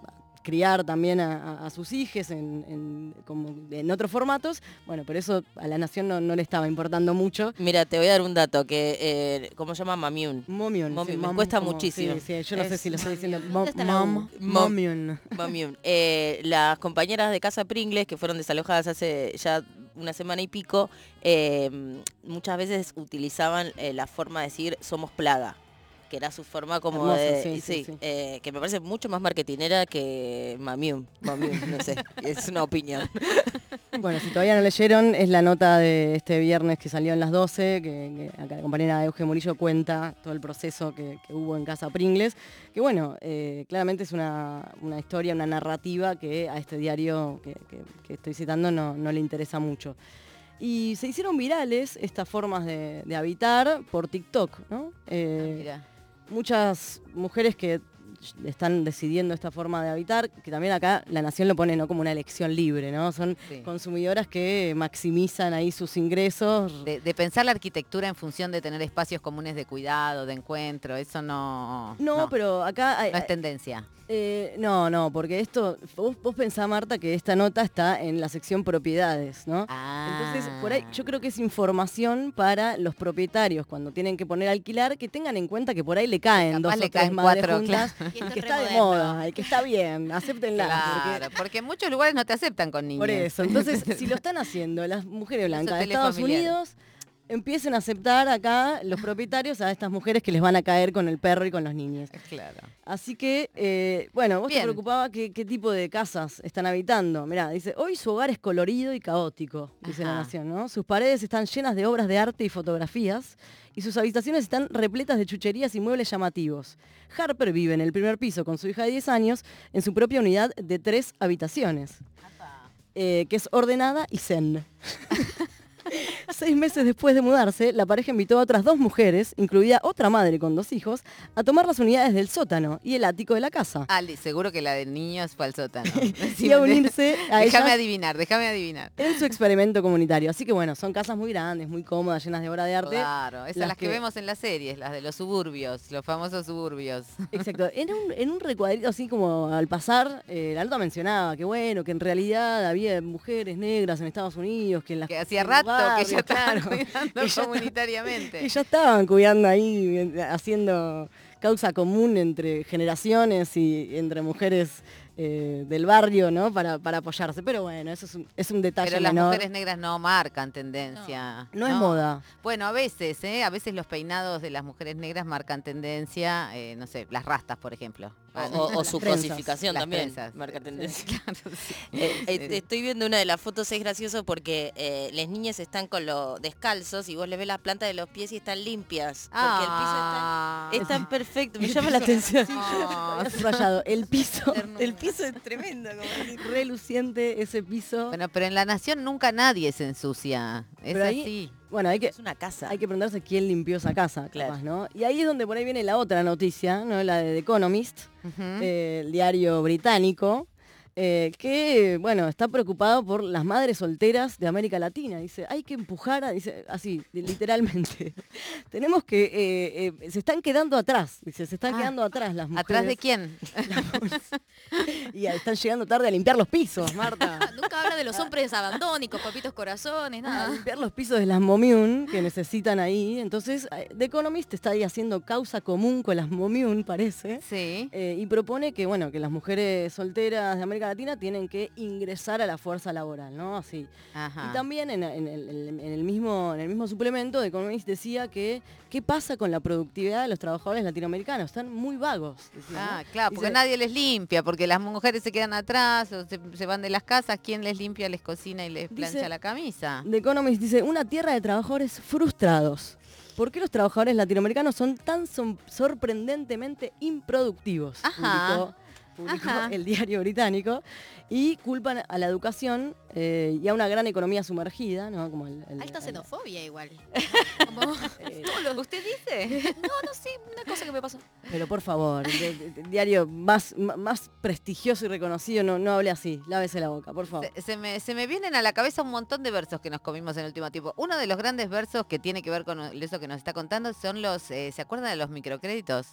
criar también a, sus hijos en, en- como en otros formatos. Bueno, pero eso a la nación no, no le estaba importando mucho. Mira, te voy a dar un dato que, eh, ¿cómo se llama? Mamiún. Momiún. Momiún, sí, me mom, cuesta como- muchísimo. sí, sí, yo no sé si lo estoy diciendo. ¿Dónde está la Mom. Mamiún. Eh, las compañeras de Casa Pringles, que fueron desalojadas hace ya una semana y pico, eh, muchas veces utilizaban eh, la forma de decir somos plaga que era su forma como Hermoso, de... sí, sí, eh, que me parece mucho más marketinera que Mamiún. Mamiún, no sé, es una opinión. Bueno, si todavía no leyeron, es la nota de este viernes que salió en las 12, que, que acá la compañera Euge Murillo cuenta todo el proceso que, que hubo en Casa Pringles, que bueno, eh, claramente es una, una historia, una narrativa que a este diario que, estoy citando no, no le interesa mucho. Y se hicieron virales estas formas de, de habitar por TikTok, ¿no? Eh, Mira. Muchas mujeres que están decidiendo esta forma de habitar, que también acá la nación lo pone no como una elección libre, ¿no? Son Sí. consumidoras que maximizan ahí sus ingresos. De, de pensar la arquitectura en función de tener espacios comunes de cuidado, de encuentro, eso no, No, pero acá hay- no es tendencia. Eh, no, no, porque esto, vos, vos pensá, Marta, que esta nota está en la sección propiedades, ¿no? Entonces, por ahí yo creo que es información para los propietarios cuando tienen que poner a alquilar, que tengan en cuenta que por ahí le caen Capaz dos le o tres caen madres cuatro, juntas claro. que es está de moda y que está bien, acéptenla. porque- Claro, porque en muchos lugares no te aceptan con niños. Por eso, entonces, si lo están haciendo las mujeres blancas de Estados. Unidos, empiecen a aceptar acá los propietarios a estas mujeres que les van a caer con el perro y con los niños. Claro. Así que, eh, bueno, vos Bien. te preocupaba qué, qué tipo de casas están habitando. Mirá, dice, hoy su hogar es colorido y caótico, dice la. Nación, ¿no? Sus paredes están llenas de obras de arte y fotografías y sus habitaciones están repletas de chucherías y muebles llamativos. Harper vive en el primer piso con su hija de 10 años en su propia unidad de tres habitaciones, eh, que es ordenada y zen. Seis meses después de mudarse, la pareja invitó a otras dos mujeres, incluida otra madre con dos hijos, a tomar las unidades del sótano y el ático de la casa. Li- seguro que la de niños fue al sótano. y a unirse a Déjame adivinar, déjame adivinar. en su experimento comunitario. Así que bueno, son casas muy grandes, muy cómodas, llenas de obra de arte. Claro, esas las las que, que- vemos en las series, las de los suburbios, los famosos suburbios. Exacto. En un, en un recuadrito así como al pasar, eh, la nota mencionaba que bueno, que en realidad había mujeres negras en Estados Unidos, que en las Que hacía en que ya estaban claro, cuidando que ya comunitariamente. que ya estaban cuidando ahí, eh, haciendo causa común entre generaciones y entre mujeres eh, del barrio, ¿no? Para, para apoyarse. Pero bueno, eso es un, es un detalle Pero las menor. mujeres negras no marcan tendencia. No es moda. Bueno, a veces, ¿eh? A veces los peinados de las mujeres negras marcan tendencia, eh, no sé, las rastas, por ejemplo. O, o- o su Trenzas. cosificación también, trenzas. marca tendencia. Claro, sí. Eh, eh, estoy viendo una de las fotos, es gracioso porque eh, las niñas están con los descalzos y vos les ves las plantas de los pies y están limpias. Porque Ah. el piso está, está perfecto, me llama la atención. Ah. El piso, El piso es tremendo. como reluciente ese piso. Bueno, pero en la nación nunca nadie se ensucia. Es Pero ahí- así. Bueno, hay que, Es una casa. hay que preguntarse quién limpió esa casa, Claro. capaz, ¿no? Y ahí es donde por ahí viene la otra noticia, ¿no? La de The Economist, eh, el diario británico, eh, que, bueno, está preocupado por las madres solteras de América Latina. Dice, hay que empujar, a- dice, así, literalmente. Tenemos que, eh, eh, se están quedando atrás, dice, se están Ah, quedando atrás las mujeres. ¿Atrás de quién? Y están llegando tarde a limpiar los pisos, Marta. Nunca habla de los hombres abandónicos, papitos corazones, a nada. limpiar los pisos de las momiun que necesitan ahí. Entonces, The Economist está ahí haciendo causa común con las momiun, parece. Sí. y propone que, bueno, que las mujeres solteras de América Latina tienen que ingresar a la fuerza laboral, ¿no? Así. Ajá. Y también en, en el, en el mismo, en el mismo suplemento, The Economist decía que qué pasa con la productividad de los trabajadores latinoamericanos. Están muy vagos. decía, ¿no? Ah, claro, porque nadie les limpia, porque las mujeres se quedan atrás o se, se van de las casas. ¿Quién les limpia, les cocina y les plancha Dice- la camisa? The Economist dice, una tierra de trabajadores frustrados. ¿Por qué los trabajadores latinoamericanos son tan son- sorprendentemente improductivos? Ajá. Publicó Ajá. el diario británico. Y culpan a la educación eh, y a una gran economía sumergida, ¿no? Como el, el- Alta el- xenofobia igual. Como- eh, ¿Usted dice? no, no, sí, una cosa que me pasó. pero por favor, el, diario más, más prestigioso y reconocido, no, no hable así. Lávese la boca, por favor. Se, se me, se me vienen a la cabeza un montón de versos que nos comimos en el último tiempo. Uno de los grandes versos que tiene que ver con eso que nos está contando son los, eh, ¿se acuerdan de los microcréditos?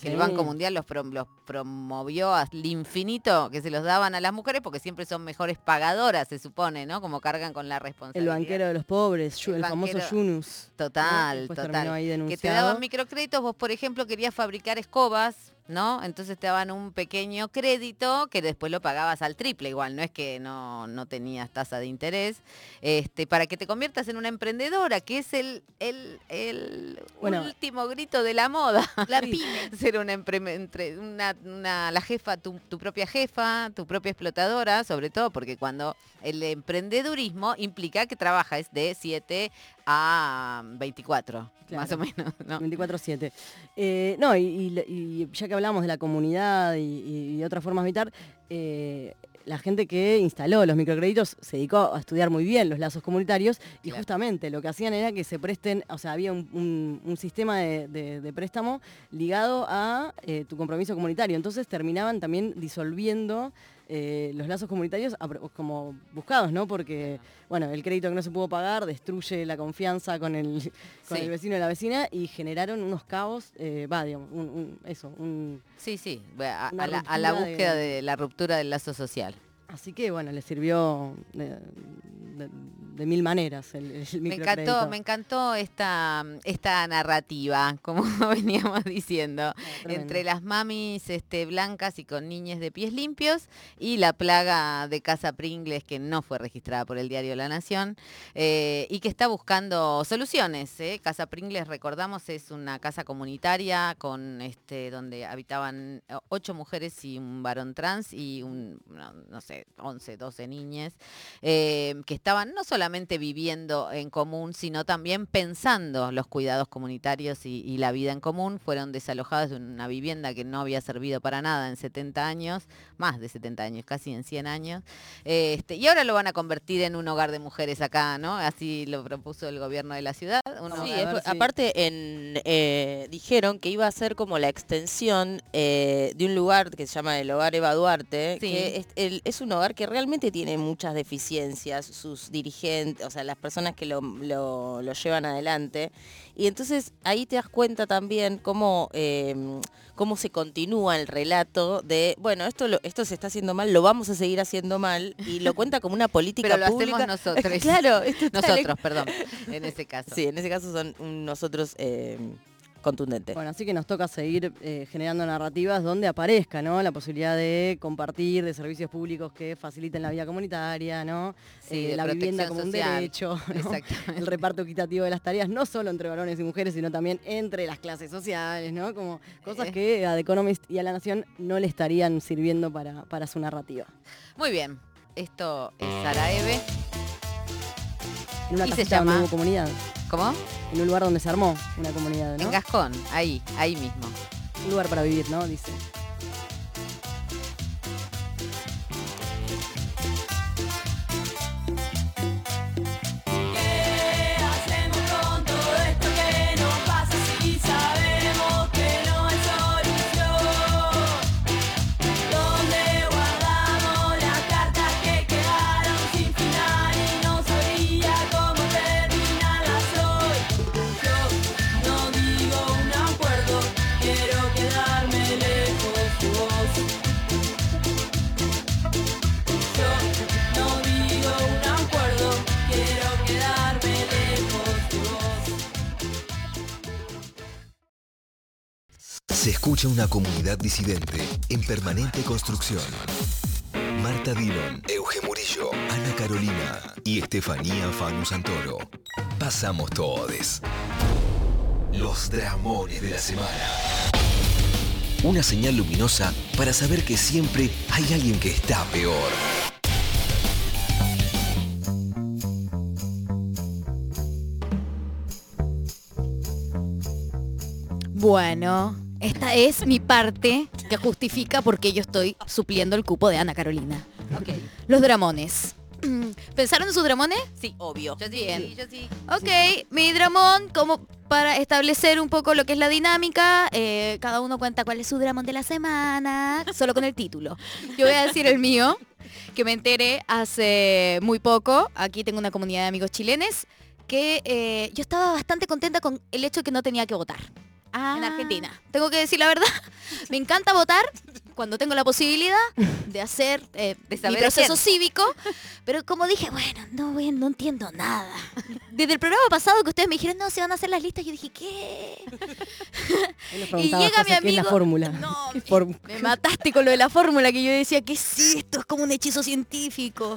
Que el. Banco Mundial los, prom- los promovió al infinito, que se los daban a las mujeres porque siempre son mejores pagadoras, se supone, ¿no? Como cargan con la El responsabilidad. banquero de los pobres, El el, famoso Yunus. Total, total. ahí que te daban microcréditos, vos por ejemplo querías fabricar escobas, ¿no? Entonces te daban un pequeño crédito que después lo pagabas al triple, igual, no es que no, no tenías tasa de interés, este, para que te conviertas en una emprendedora, que es el, el, el Bueno. último grito de la moda. La pyme. Ser una, una, una- la jefa, tu, tu propia jefa, tu propia explotadora, sobre todo porque cuando el emprendedurismo implica que trabajas de 7 a 24, más o Claro. menos, ¿no? 24-7. Eh, no, y, y- y ya que hablamos de la comunidad y, y- y otras formas de evitar, eh, la gente que instaló los microcréditos se dedicó a estudiar muy bien los lazos comunitarios y Claro. justamente lo que hacían era que se presten, o sea, había un, un- un sistema de, de- de préstamo ligado a eh, tu compromiso comunitario. Entonces terminaban también disolviendo eh, los lazos comunitarios como buscados, ¿no? Porque, bueno, el crédito que no se pudo pagar destruye la confianza con el, con Sí. el vecino y la vecina y generaron unos cabos, eh, va, digamos, un- un- eso, un... Sí, sí, a, la, a la ruptura de- búsqueda de la ruptura del lazo social. Así que, bueno, le sirvió de, de- de mil maneras el, el Me encantó, me encantó esta, esta narrativa, como veníamos diciendo, entre las mamis este, blancas y con niñas de pies limpios y la plaga de Casa Pringles que no fue registrada por el diario La Nación eh, y que está buscando soluciones. ¿eh? Casa Pringles, recordamos, es una casa comunitaria con este donde habitaban ocho mujeres y un varón trans y un, no, no sé, 11, 12 niñas eh, que estaban no solamente viviendo en común, sino también pensando los cuidados comunitarios y, y la vida en común. Fueron desalojadas de una vivienda que no había servido para nada en 70 años, más de 70 años, casi en 100 años. Eh, este, y ahora lo van a convertir en un hogar de mujeres acá, ¿no? Así lo propuso el gobierno de la ciudad. un Sí, hogar- es- ver si- aparte en, eh, dijeron que iba a ser como la extensión eh, de un lugar que se llama el Hogar Eva Duarte, Sí. que es, el- es un hogar que realmente tiene muchas deficiencias, sus dirigentes, o sea, las personas que lo, lo- lo llevan adelante. Y entonces ahí te das cuenta también cómo, eh, cómo se continúa el relato de, bueno, esto, lo- esto se está haciendo mal, lo vamos a seguir haciendo mal, y lo cuenta como una política Pero lo pública. hacemos nosotros. claro, Nosotros, perdón, en ese caso. Sí, en ese caso son un nosotros eh, contundentes. Bueno, así que nos toca seguir eh, generando narrativas donde aparezca ¿no? la posibilidad de compartir de servicios públicos que faciliten la vida comunitaria, ¿no? Sí, Eh, la vivienda como un derecho, ¿no? El reparto equitativo de las tareas, no solo entre varones y mujeres, sino también entre las clases sociales, ¿no? Como cosas Eh. que a The Economist y a La Nación no le estarían sirviendo para, para su narrativa. Muy bien. Esto es Saraeve. En una Y se llama- comunidad, ¿Cómo? en un lugar donde se armó una comunidad, ¿no? En Gascón, ahí, ahí mismo. Un lugar para vivir, ¿no? Dice. Escucha una comunidad disidente en permanente construcción. Marta Dillon, Euge Murillo, Ana Carolina y Estefanía Fanu Santoro. Pasamos todes. Los dramones de la semana. Una señal luminosa para saber que siempre hay alguien que está peor. Bueno, esta es mi parte que justifica por qué yo estoy supliendo el cupo de Ana Carolina. Los dramones. ¿Pensaron en sus dramones? Sí, obvio. Yo sí, Bien. sí, yo sí. Ok, mi dramón, como para establecer un poco lo que es la dinámica, eh, cada uno cuenta cuál es su dramón de la semana, solo con el título. Yo voy a decir el mío, que me enteré hace muy poco. Aquí tengo una comunidad de amigos chilenes que eh, yo estaba bastante contenta con el hecho de que no tenía que votar en Argentina. Tengo que decir la verdad, me encanta votar cuando tengo la posibilidad de hacer eh, mi saber a proceso quién. cívico, pero como dije, bueno, no, voy- no entiendo nada. Desde el programa pasado que ustedes me dijeron, no, se van a hacer las listas, yo dije, ¿qué? Y llega mi ¿qué es la amigo- fórmula? No, ¿Qué form- me mataste con lo de la fórmula que yo decía, ¿qué es esto? Es como un hechizo científico.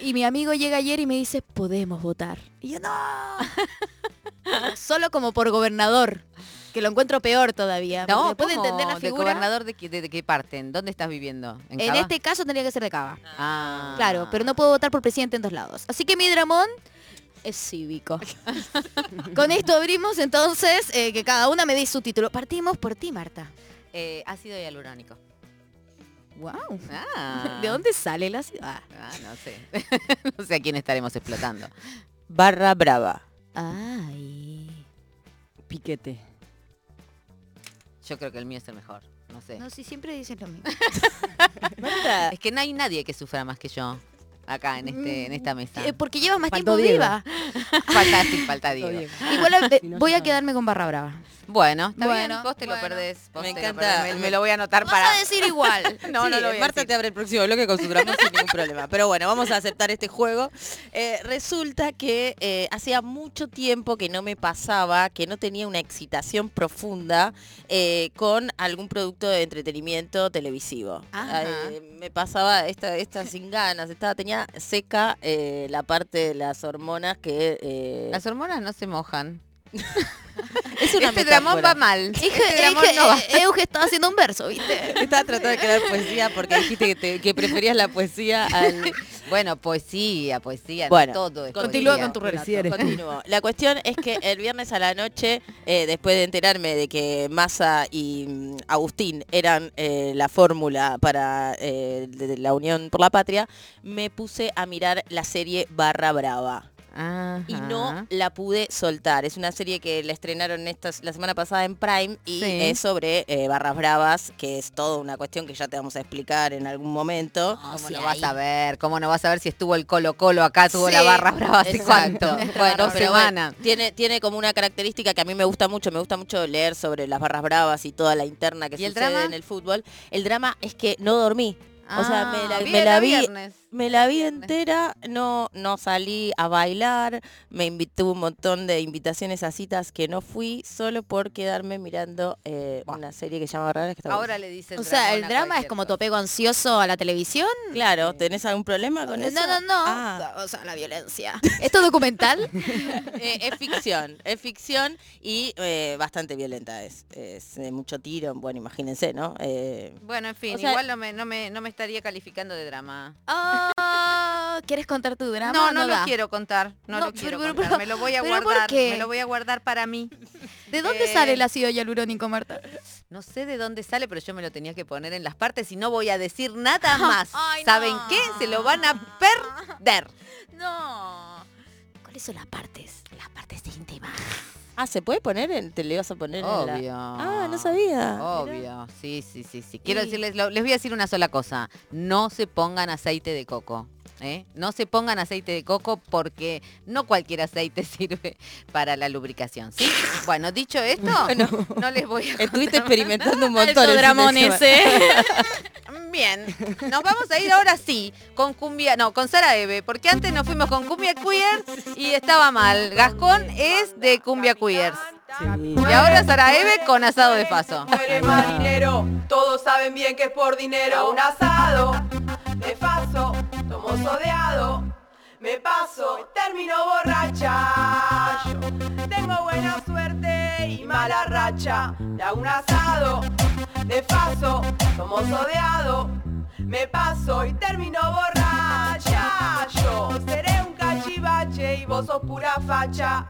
Y mi amigo llega ayer y me dice, podemos votar. Y yo, no. Solo como por gobernador, que lo encuentro peor todavía. No, ¿puede entender la ¿De figura? gobernador de qué, de, de qué parten? ¿Dónde estás viviendo? ¿En, En Cava? este caso tendría que ser de Cava. Ah. Claro, pero no puedo votar por presidente en dos lados. Así que mi dramón es cívico. Con esto abrimos entonces eh, que cada una me dé su título. Partimos por ti, Marta. Eh, ácido hialurónico. Wow. Ah. ¿De dónde sale la ciudad? Ah, no sé. no sé a quién estaremos explotando. Barra brava. Ay. Piquete. Yo creo que el mío es el mejor. No sé. No, si siempre dicen lo mismo. Es que no hay nadie que sufra más que yo acá en este en esta mesa. Eh, porque llevas más Faltó tiempo Diego. viva. falta, sí, falta Diego. Diego. Igual eh, Si no, voy a va. quedadarme con Barra Brava. Bueno, está Bueno, bien, vos te bueno. lo perdés. vos Me te lo encanta. perdés. Me, me lo voy a anotar Vas para... a decir igual. No, no Sí, lo voy a Marta decir. te abre el próximo bloque con su drama sin ningún problema. Pero bueno, vamos a aceptar este juego. Eh, resulta que eh, hacía mucho tiempo que no me pasaba, que no tenía una excitación profunda eh, con algún producto de entretenimiento televisivo. Ajá. Eh, me pasaba esta, esta sin ganas, estaba, tenía seca eh, la parte de las hormonas que... eh, Las hormonas no se mojan. es una este dramón va mal. Dije, Este dramón dije, no va. eh, Euge estaba haciendo un verso, ¿viste? Estaba tratando de crear poesía porque dijiste que, te- que preferías la poesía al... Bueno, poesía, poesía, no Bueno, todo es Continúa con tu relato. Prefiere. Continúo. La cuestión es que el viernes a la noche, eh, después de enterarme de que Massa y mm, Agustín eran eh, la fórmula para eh, de la Unión por la Patria, me puse a mirar la serie Barra Brava. Y no la pude soltar. Es una serie que la estrenaron estas, la semana pasada en Prime y Sí. es sobre eh, barras bravas, que es toda una cuestión que ya te vamos a explicar en algún momento. ¿Cómo no vas a ver? ¿Cómo no vas a ver si estuvo el Colo Colo acá, tuvo la Sí, barra brava hace exacto. cuánto? Bueno, pero bueno, tiene, tiene como una característica que a mí me gusta mucho, me gusta mucho leer sobre las barras bravas y toda la interna que ¿Y el sucede drama? en el fútbol. El drama es que no dormí. o sea, me la, Ah, me la a vi, viernes. Me la vi entera, no, no salí a bailar, me invitó un montón de invitaciones a citas que no fui, solo por quedarme mirando eh, una serie que se llama que está Ahora le dicen O sea, el drama es como tu apego ansioso a la televisión. Claro, ¿tenés algún problema con No, eso? no, no. Ah. O sea, la violencia. ¿Esto documental? Eh, es ficción, es ficción y eh, bastante violenta es. Es eh, mucho tiro, bueno, imagínense, ¿no? Eh, Bueno, en fin, O sea- igual no me, no, me, no me estaría calificando de drama. Ah, ¿Quieres contar tu drama? No, no, lo da. quiero contar. No, No, lo quiero pero- pero- contar. pero- me lo voy a ¿pero por guardar. qué? Me lo voy a guardar para mí. ¿De dónde Eh, sale el ácido hialurónico, Marta? No sé de dónde sale, pero yo me lo tenía que poner en las partes y no voy a decir nada más. Ay, ¿Saben no. qué? Se lo van a perder. No. ¿Cuáles son las partes? Las partes íntimas. Ah, ¿se puede poner? En, ¿Te le vas a poner en la- Obvio. Ah, no sabía. Mirá. Obvio, sí, sí, sí, sí. Quiero Y- decirles, lo- les voy a decir una sola cosa. No se pongan aceite de coco. ¿eh? No se pongan aceite de coco porque no cualquier aceite sirve para la lubricación. ¿sí? Bueno, dicho esto, no les voy a Estuviste experimentando un montón. Alto el ese. Bien, nos vamos a ir ahora sí con cumbia, no, con Sara Eve, porque antes nos fuimos con cumbia queer y estaba mal. Gascón es de cumbia queer. Y ahora Sara Eve con asado de paso. No eres marinero, todos saben bien que es por dinero. Un asado de paso, tomo sodeado. Me paso, termino borracha. Yo tengo buena suerte y mala racha. De un asado de paso, tomo sodeado. Me paso y termino borracha. Yo seré un cachivache y vos sos pura facha.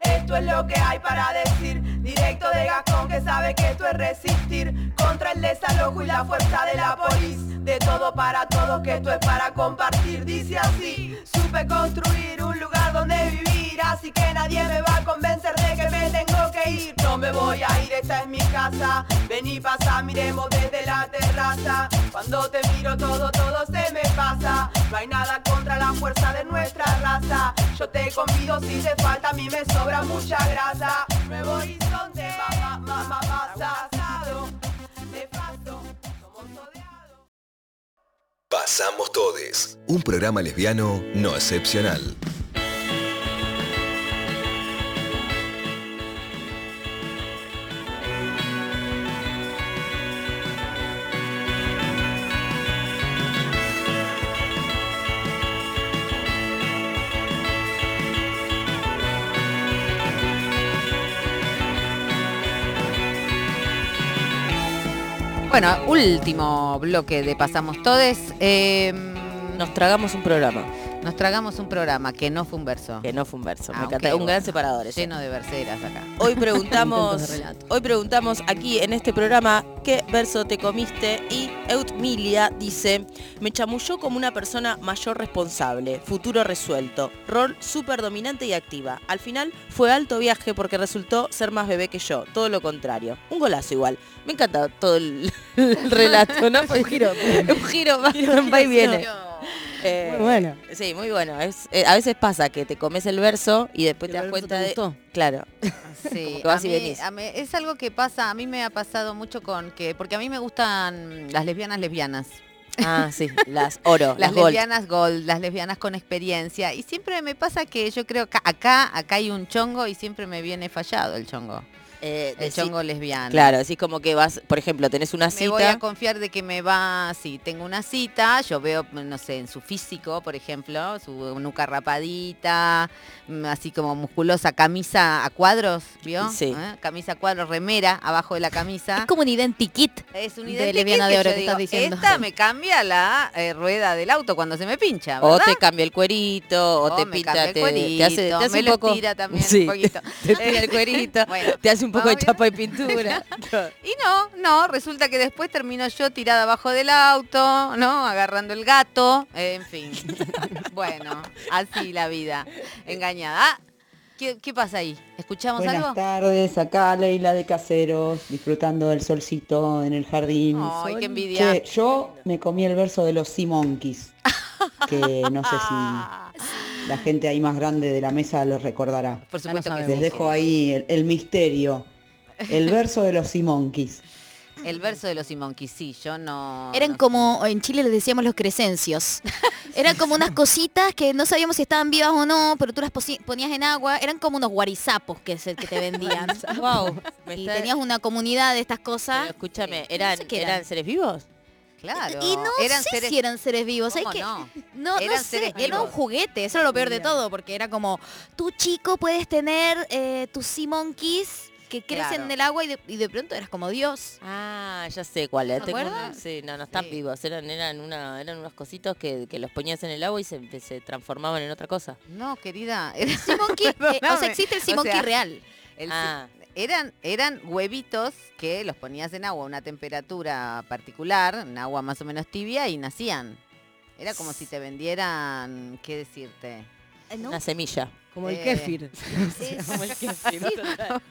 Esto es lo que hay para decir, directo de Gascón que sabe que esto es resistir contra el desalojo y la fuerza de la polis. De todo para todos, que esto es para compartir. Dice así, supe construir un lugar donde vivir, así que nadie me va a convencer de que me tengo que ir. No me voy a ir, esta es mi casa. Vení, pasa, miremos desde la terraza. Cuando te miro todo, todo se me pasa. No hay nada contra la fuerza de nuestra raza. Yo te convido si te falta, a mí me sobra mucha grasa. Nuevo horizonte, mamá, mamá, pasa. Pasamos Todes, un programa lesbiano no excepcional. Bueno, último bloque de Pasamos Todes. Eh, Nos tragamos un programa. Nos tragamos un programa que no fue un verso. Que no fue un verso. me Ah, encanta. ok, un gran separador. Lleno de verseras acá. Hoy preguntamos, hoy preguntamos aquí en este programa qué verso te comiste y Eutmilia dice, me chamulló como una persona mayor responsable, futuro resuelto, rol súper dominante y activa. Al final fue alto viaje porque resultó ser más bebé que yo, todo lo contrario. Un golazo igual. Me encanta todo el, el relato, ¿no? un giro. un giro, va, va y viene. Eh, Muy bueno. Sí, muy bueno. Es, eh, a veces pasa que te comes el verso y después te das cuenta te de... gustó. Claro. Sí, Porque vas a y mí- venís. a mí- es algo que pasa, a mí me ha pasado mucho con que, porque a mí me gustan las lesbianas lesbianas. Ah, sí, las oro, Las las, gold. lesbianas gold, las lesbianas con experiencia. Y siempre me pasa que yo creo que acá, acá hay un chongo y siempre me viene fallado el chongo. Eh, El decí- chongo lesbiano. Claro, así como que vas, por ejemplo, tenés una Me voy a cita. confiar de que me va, si tengo una cita, yo veo, no sé, en su físico, por ejemplo, su nuca rapadita, mm, así como musculosa, camisa a cuadros, ¿vio? Sí. ¿Eh? Camisa a cuadros, remera abajo de la camisa. Es como un identikit. Es un de identikit lesbiana de oro yo que estás digo, diciendo. Esta me cambia la eh, rueda del auto cuando se me pincha, O te cambia el cuerito, o, O te pinta, te, te hace, te hace me un poco. estira también un Sí, poquito. Te tira el cuerito, Bueno, te hace un poco de bien. chapa y pintura. Y no, no, resulta que después termino yo tirada abajo del auto, ¿no? Agarrando el gato, eh, en fin. bueno, así la vida. Engañada. Ah, ¿qué, qué pasa ahí? ¿Escuchamos Buenas algo? tardes, acá Leila de Caseros, disfrutando del solcito en el jardín. Ay, qué envidia. Che, yo me comí el verso de los Sea Monkeys, que no sé si la gente ahí más grande de la mesa lo recordará. Por supuesto que Les dejo ahí el, el misterio. El verso de los Sea Monkeys. El verso de los Simonquis, sí, yo no... Eran no- como, en Chile les decíamos los crecencios. Eran como unas cositas que no sabíamos si estaban vivas o no, pero tú las ponías en agua. Eran como unos guarizapos que es el que te vendían. wow. y tenías una comunidad de estas cosas. escúchame, ¿eran, sé qué eran eran. seres vivos? Claro. Y no eran sé seres... si eran seres vivos. ¿sabes ¿Cómo qué? no? No, no Eran sé, seres era un juguete, eso era lo peor de todo, porque era como, tú chico puedes tener eh, tus sea monkeys que crecen Claro. en el agua y de, y de pronto eras como Dios. Ah, ya sé cuál es. ¿Te acuerdas? sí, no, no están Sí. vivos. Eran, eran, una, eran unos cositos que, que los ponías en el agua y se, se transformaban en otra cosa. No, querida. Era... Sea monkey, eh, o Perdóname. sea, existe el sea monkey sea, real. El- Ah. Eran, eran huevitos que los ponías en agua a una temperatura particular, en agua más o menos tibia, y nacían. Era como si te vendieran, ¿qué decirte? Eh, ¿no? Una semilla. Como el Eh, kéfir. Es- Como el kéfir.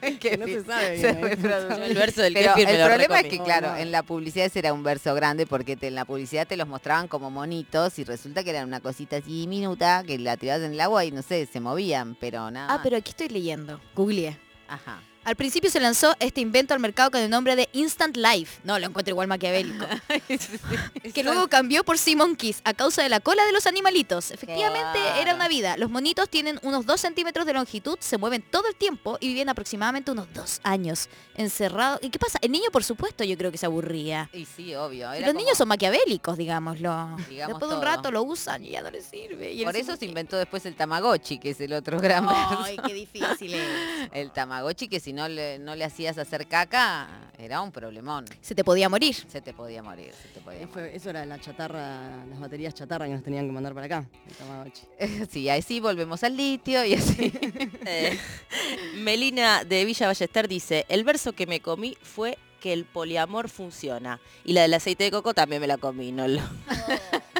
El Que no se kéfir. sabe bien, ¿eh? Yo el verso del Pero kéfir me el lo problema es que, claro, no. en la publicidad ese era un verso grande porque te- en la publicidad te los mostraban como monitos y resulta que eran una cosita así minuta que la tirabas en el agua y no sé, se movían, pero nada. Ah, pero aquí estoy leyendo. Googleé. Ajá. Al principio se lanzó este invento al mercado con el nombre de Instant Life. No, lo encuentro igual maquiavélico. que luego cambió por Sea Monkeys a causa de la cola de los animalitos. Efectivamente, era una vida. Los monitos tienen unos 2 centímetros de longitud, se mueven todo el tiempo y viven aproximadamente unos 2 años encerrados. ¿Y qué pasa? El niño, por supuesto, yo creo que se aburría. Y sí, obvio. Era los como- niños son maquiavélicos, digámoslo. Digamos Después de un todo. rato lo usan y ya no les sirve. Y Por eso se inventó después el Tamagotchi, que es el otro gran Ay, qué difícil es. El Tamagotchi que si no le, no le hacías hacer caca, era un problemón. Se te podía morir. Se te podía morir, se te podía Eh, eso era la chatarra, las baterías chatarra que nos tenían que mandar para acá. el Tamagotchi. morir. Sí, volvemos al litio y así. Eh, Melina de Villa Ballester dice, el verso que me comí fue que el poliamor funciona. Y la del aceite de coco también me la comí, no lo...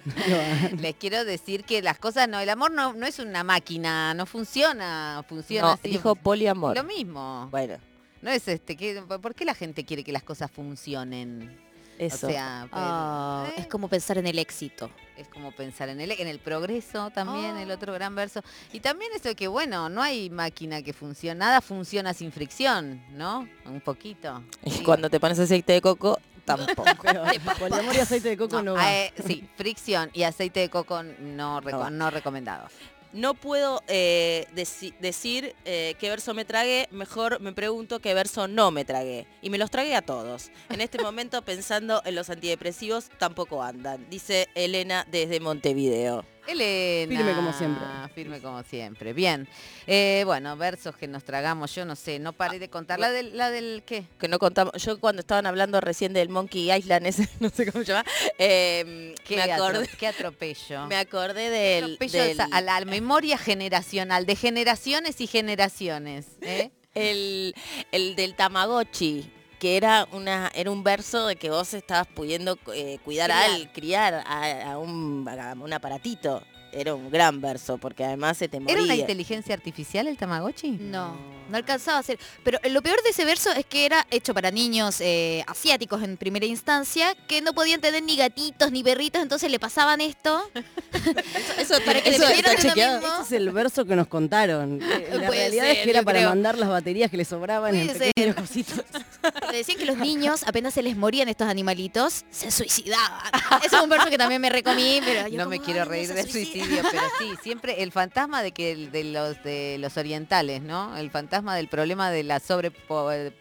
Les quiero decir que las cosas no, el amor no, no es una máquina, no funciona, funciona No, así. dijo poliamor. Lo mismo. Bueno, No es este, que, ¿por qué la gente quiere que las cosas funcionen? Eso. O sea, pero- Ah, es como pensar en el éxito. es como pensar en el, en el progreso también, el otro gran verso. Y también eso de que, bueno, no hay máquina que funcione, nada funciona sin fricción, ¿no? Un poquito. y Sí. cuando te pones aceite de coco, tampoco. Pero poliamor y aceite de coco no, va. Eh, sí, fricción y aceite de coco no, reco- no recomendado. No puedo eh, deci- decir eh, qué verso me tragué, mejor me pregunto qué verso no me tragué. Y me los tragué a todos. En este momento, pensando en los antidepresivos, tampoco andan, dice Elena desde Montevideo. Elena. Firme como siempre. Firme como siempre. Bien. Eh, bueno, versos que nos tragamos, yo no sé, no paré de contar. La del, la del ¿qué? Que no contamos. Yo cuando estaban hablando recién del Monkey Island, ese, no sé cómo se llama, eh, ¿Qué, me, acordé, atro- qué atropello? me acordé del... atropello del- esa- a la memoria generacional, de generaciones y generaciones. ¿eh? el, el del Tamagotchi, que era una era un verso de que vos estabas pudiendo eh, cuidar al criar a, a un, a un aparatito. Era un gran verso, porque además se te moría. ¿Era una inteligencia artificial el Tamagotchi? No, no alcanzaba a ser. Pero lo peor de ese verso es que era hecho para niños eh, asiáticos en primera instancia, que no podían tener ni gatitos ni perritos, entonces le pasaban esto. Eso, para que le Eso mismo. Ese es el verso que nos contaron. Eh, La Puede realidad ser, es que era para creo. mandar las baterías que le sobraban en Puede pequeños ser. cositos. Le decían que los niños, apenas se les morían estos animalitos, se suicidaban. Ese es un verso que también me recomí, pero yo no como, me quiero "Ay, reír se del pero sí, siempre el fantasma de que de los de los orientales, ¿no? El fantasma del problema de la sobre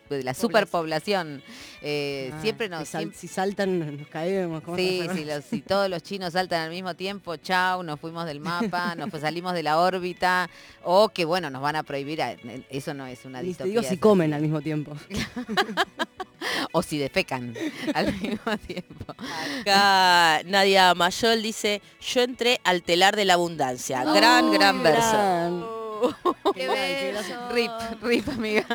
de la superpoblación. Eh, Ah, siempre nos sal- siempre- Si saltan, nos caemos. ¿cómo Sí, se llama? si, los- si todos los chinos saltan al mismo tiempo, chau, nos fuimos del mapa, nos pues salimos de la órbita, o que bueno, nos van a prohibir, a- eso no es una te distopía. digo si comen al mismo tiempo. o si defecan al mismo tiempo. Acá Nadia Mayol dice, yo entré al telar de la abundancia. Gran, gran verso. Qué beso. Rip, rip, amiga.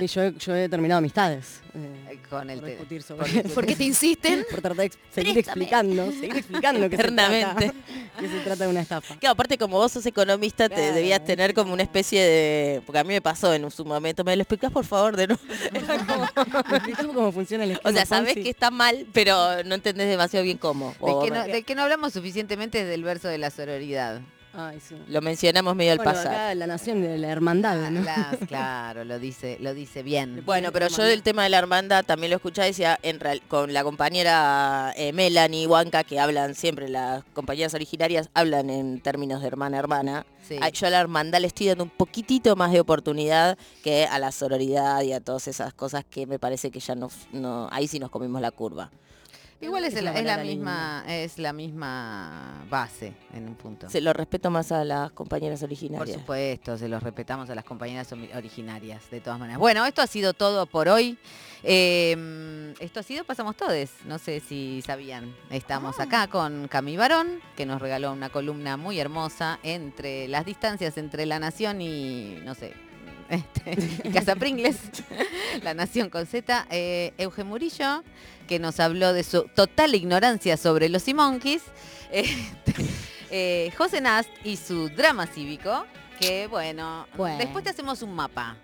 Y yo, he- yo he terminado amistades. eh, Con el por te- discutir por sobre discutir. ¿Por qué te insisten? por tratar de seguir Préstame. explicando, seguir explicando que se, Eternamente. trata, que se trata de una estafa. Claro, aparte como vos sos economista, te debías tener como una especie de... Porque a mí me pasó en su momento. ¿Me lo explicás por favor de nuevo? ¿Me explicás cómo funciona el O sea, sabés Ponzi? que está mal, pero no entendés demasiado bien cómo. Del O que, no, del que no hablamos suficientemente del verso de la sororidad. Ay, sí. Lo mencionamos medio al Bueno, pasar. acá la nación de la hermandad, ¿no? Las- claro, lo dice, lo dice bien. Bueno, pero yo el tema de la hermandad también lo escuchaba decía en real- con la compañera eh, Melanie Huanca, que hablan siempre, las compañeras originarias hablan en términos de hermana-hermana. Sí. Yo a la hermandad le estoy dando un poquitito más de oportunidad que a la sororidad y a todas esas cosas que me parece que ya no, no ahí sí nos comimos la curva. Igual es, Es la, es misma, es la misma base en un punto. Se lo respeto más a las compañeras Por originarias. supuesto, se los respetamos a las compañeras originarias, de todas maneras. Bueno, esto ha sido todo por hoy. Eh, esto ha sido Pasamos Todes. No sé si sabían. Estamos acá con Cami Barón, que nos regaló una columna muy hermosa entre las distancias entre la nación y, no sé, este, Casa Pringles, la nación con Z. Eh, Euge Murillo, que nos habló de su total ignorancia sobre los Simonkeys. Este, eh, José Nast y su drama cívico. Que, bueno, Bueno. después te hacemos un mapa.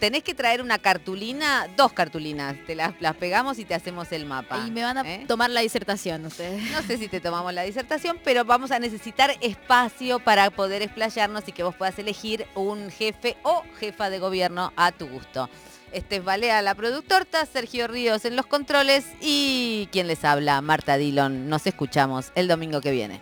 Tenés que traer una cartulina, dos cartulinas, te las, las pegamos y te hacemos el mapa. Y me van a ¿eh? tomar la disertación ustedes. No sé si te tomamos la disertación, pero vamos a necesitar espacio para poder explayarnos y que vos puedas elegir un jefe o jefa de gobierno a tu gusto. Estés Balea, la productora, Sergio Ríos en los controles y quien les habla, Marta Dillon. Nos escuchamos el domingo que viene.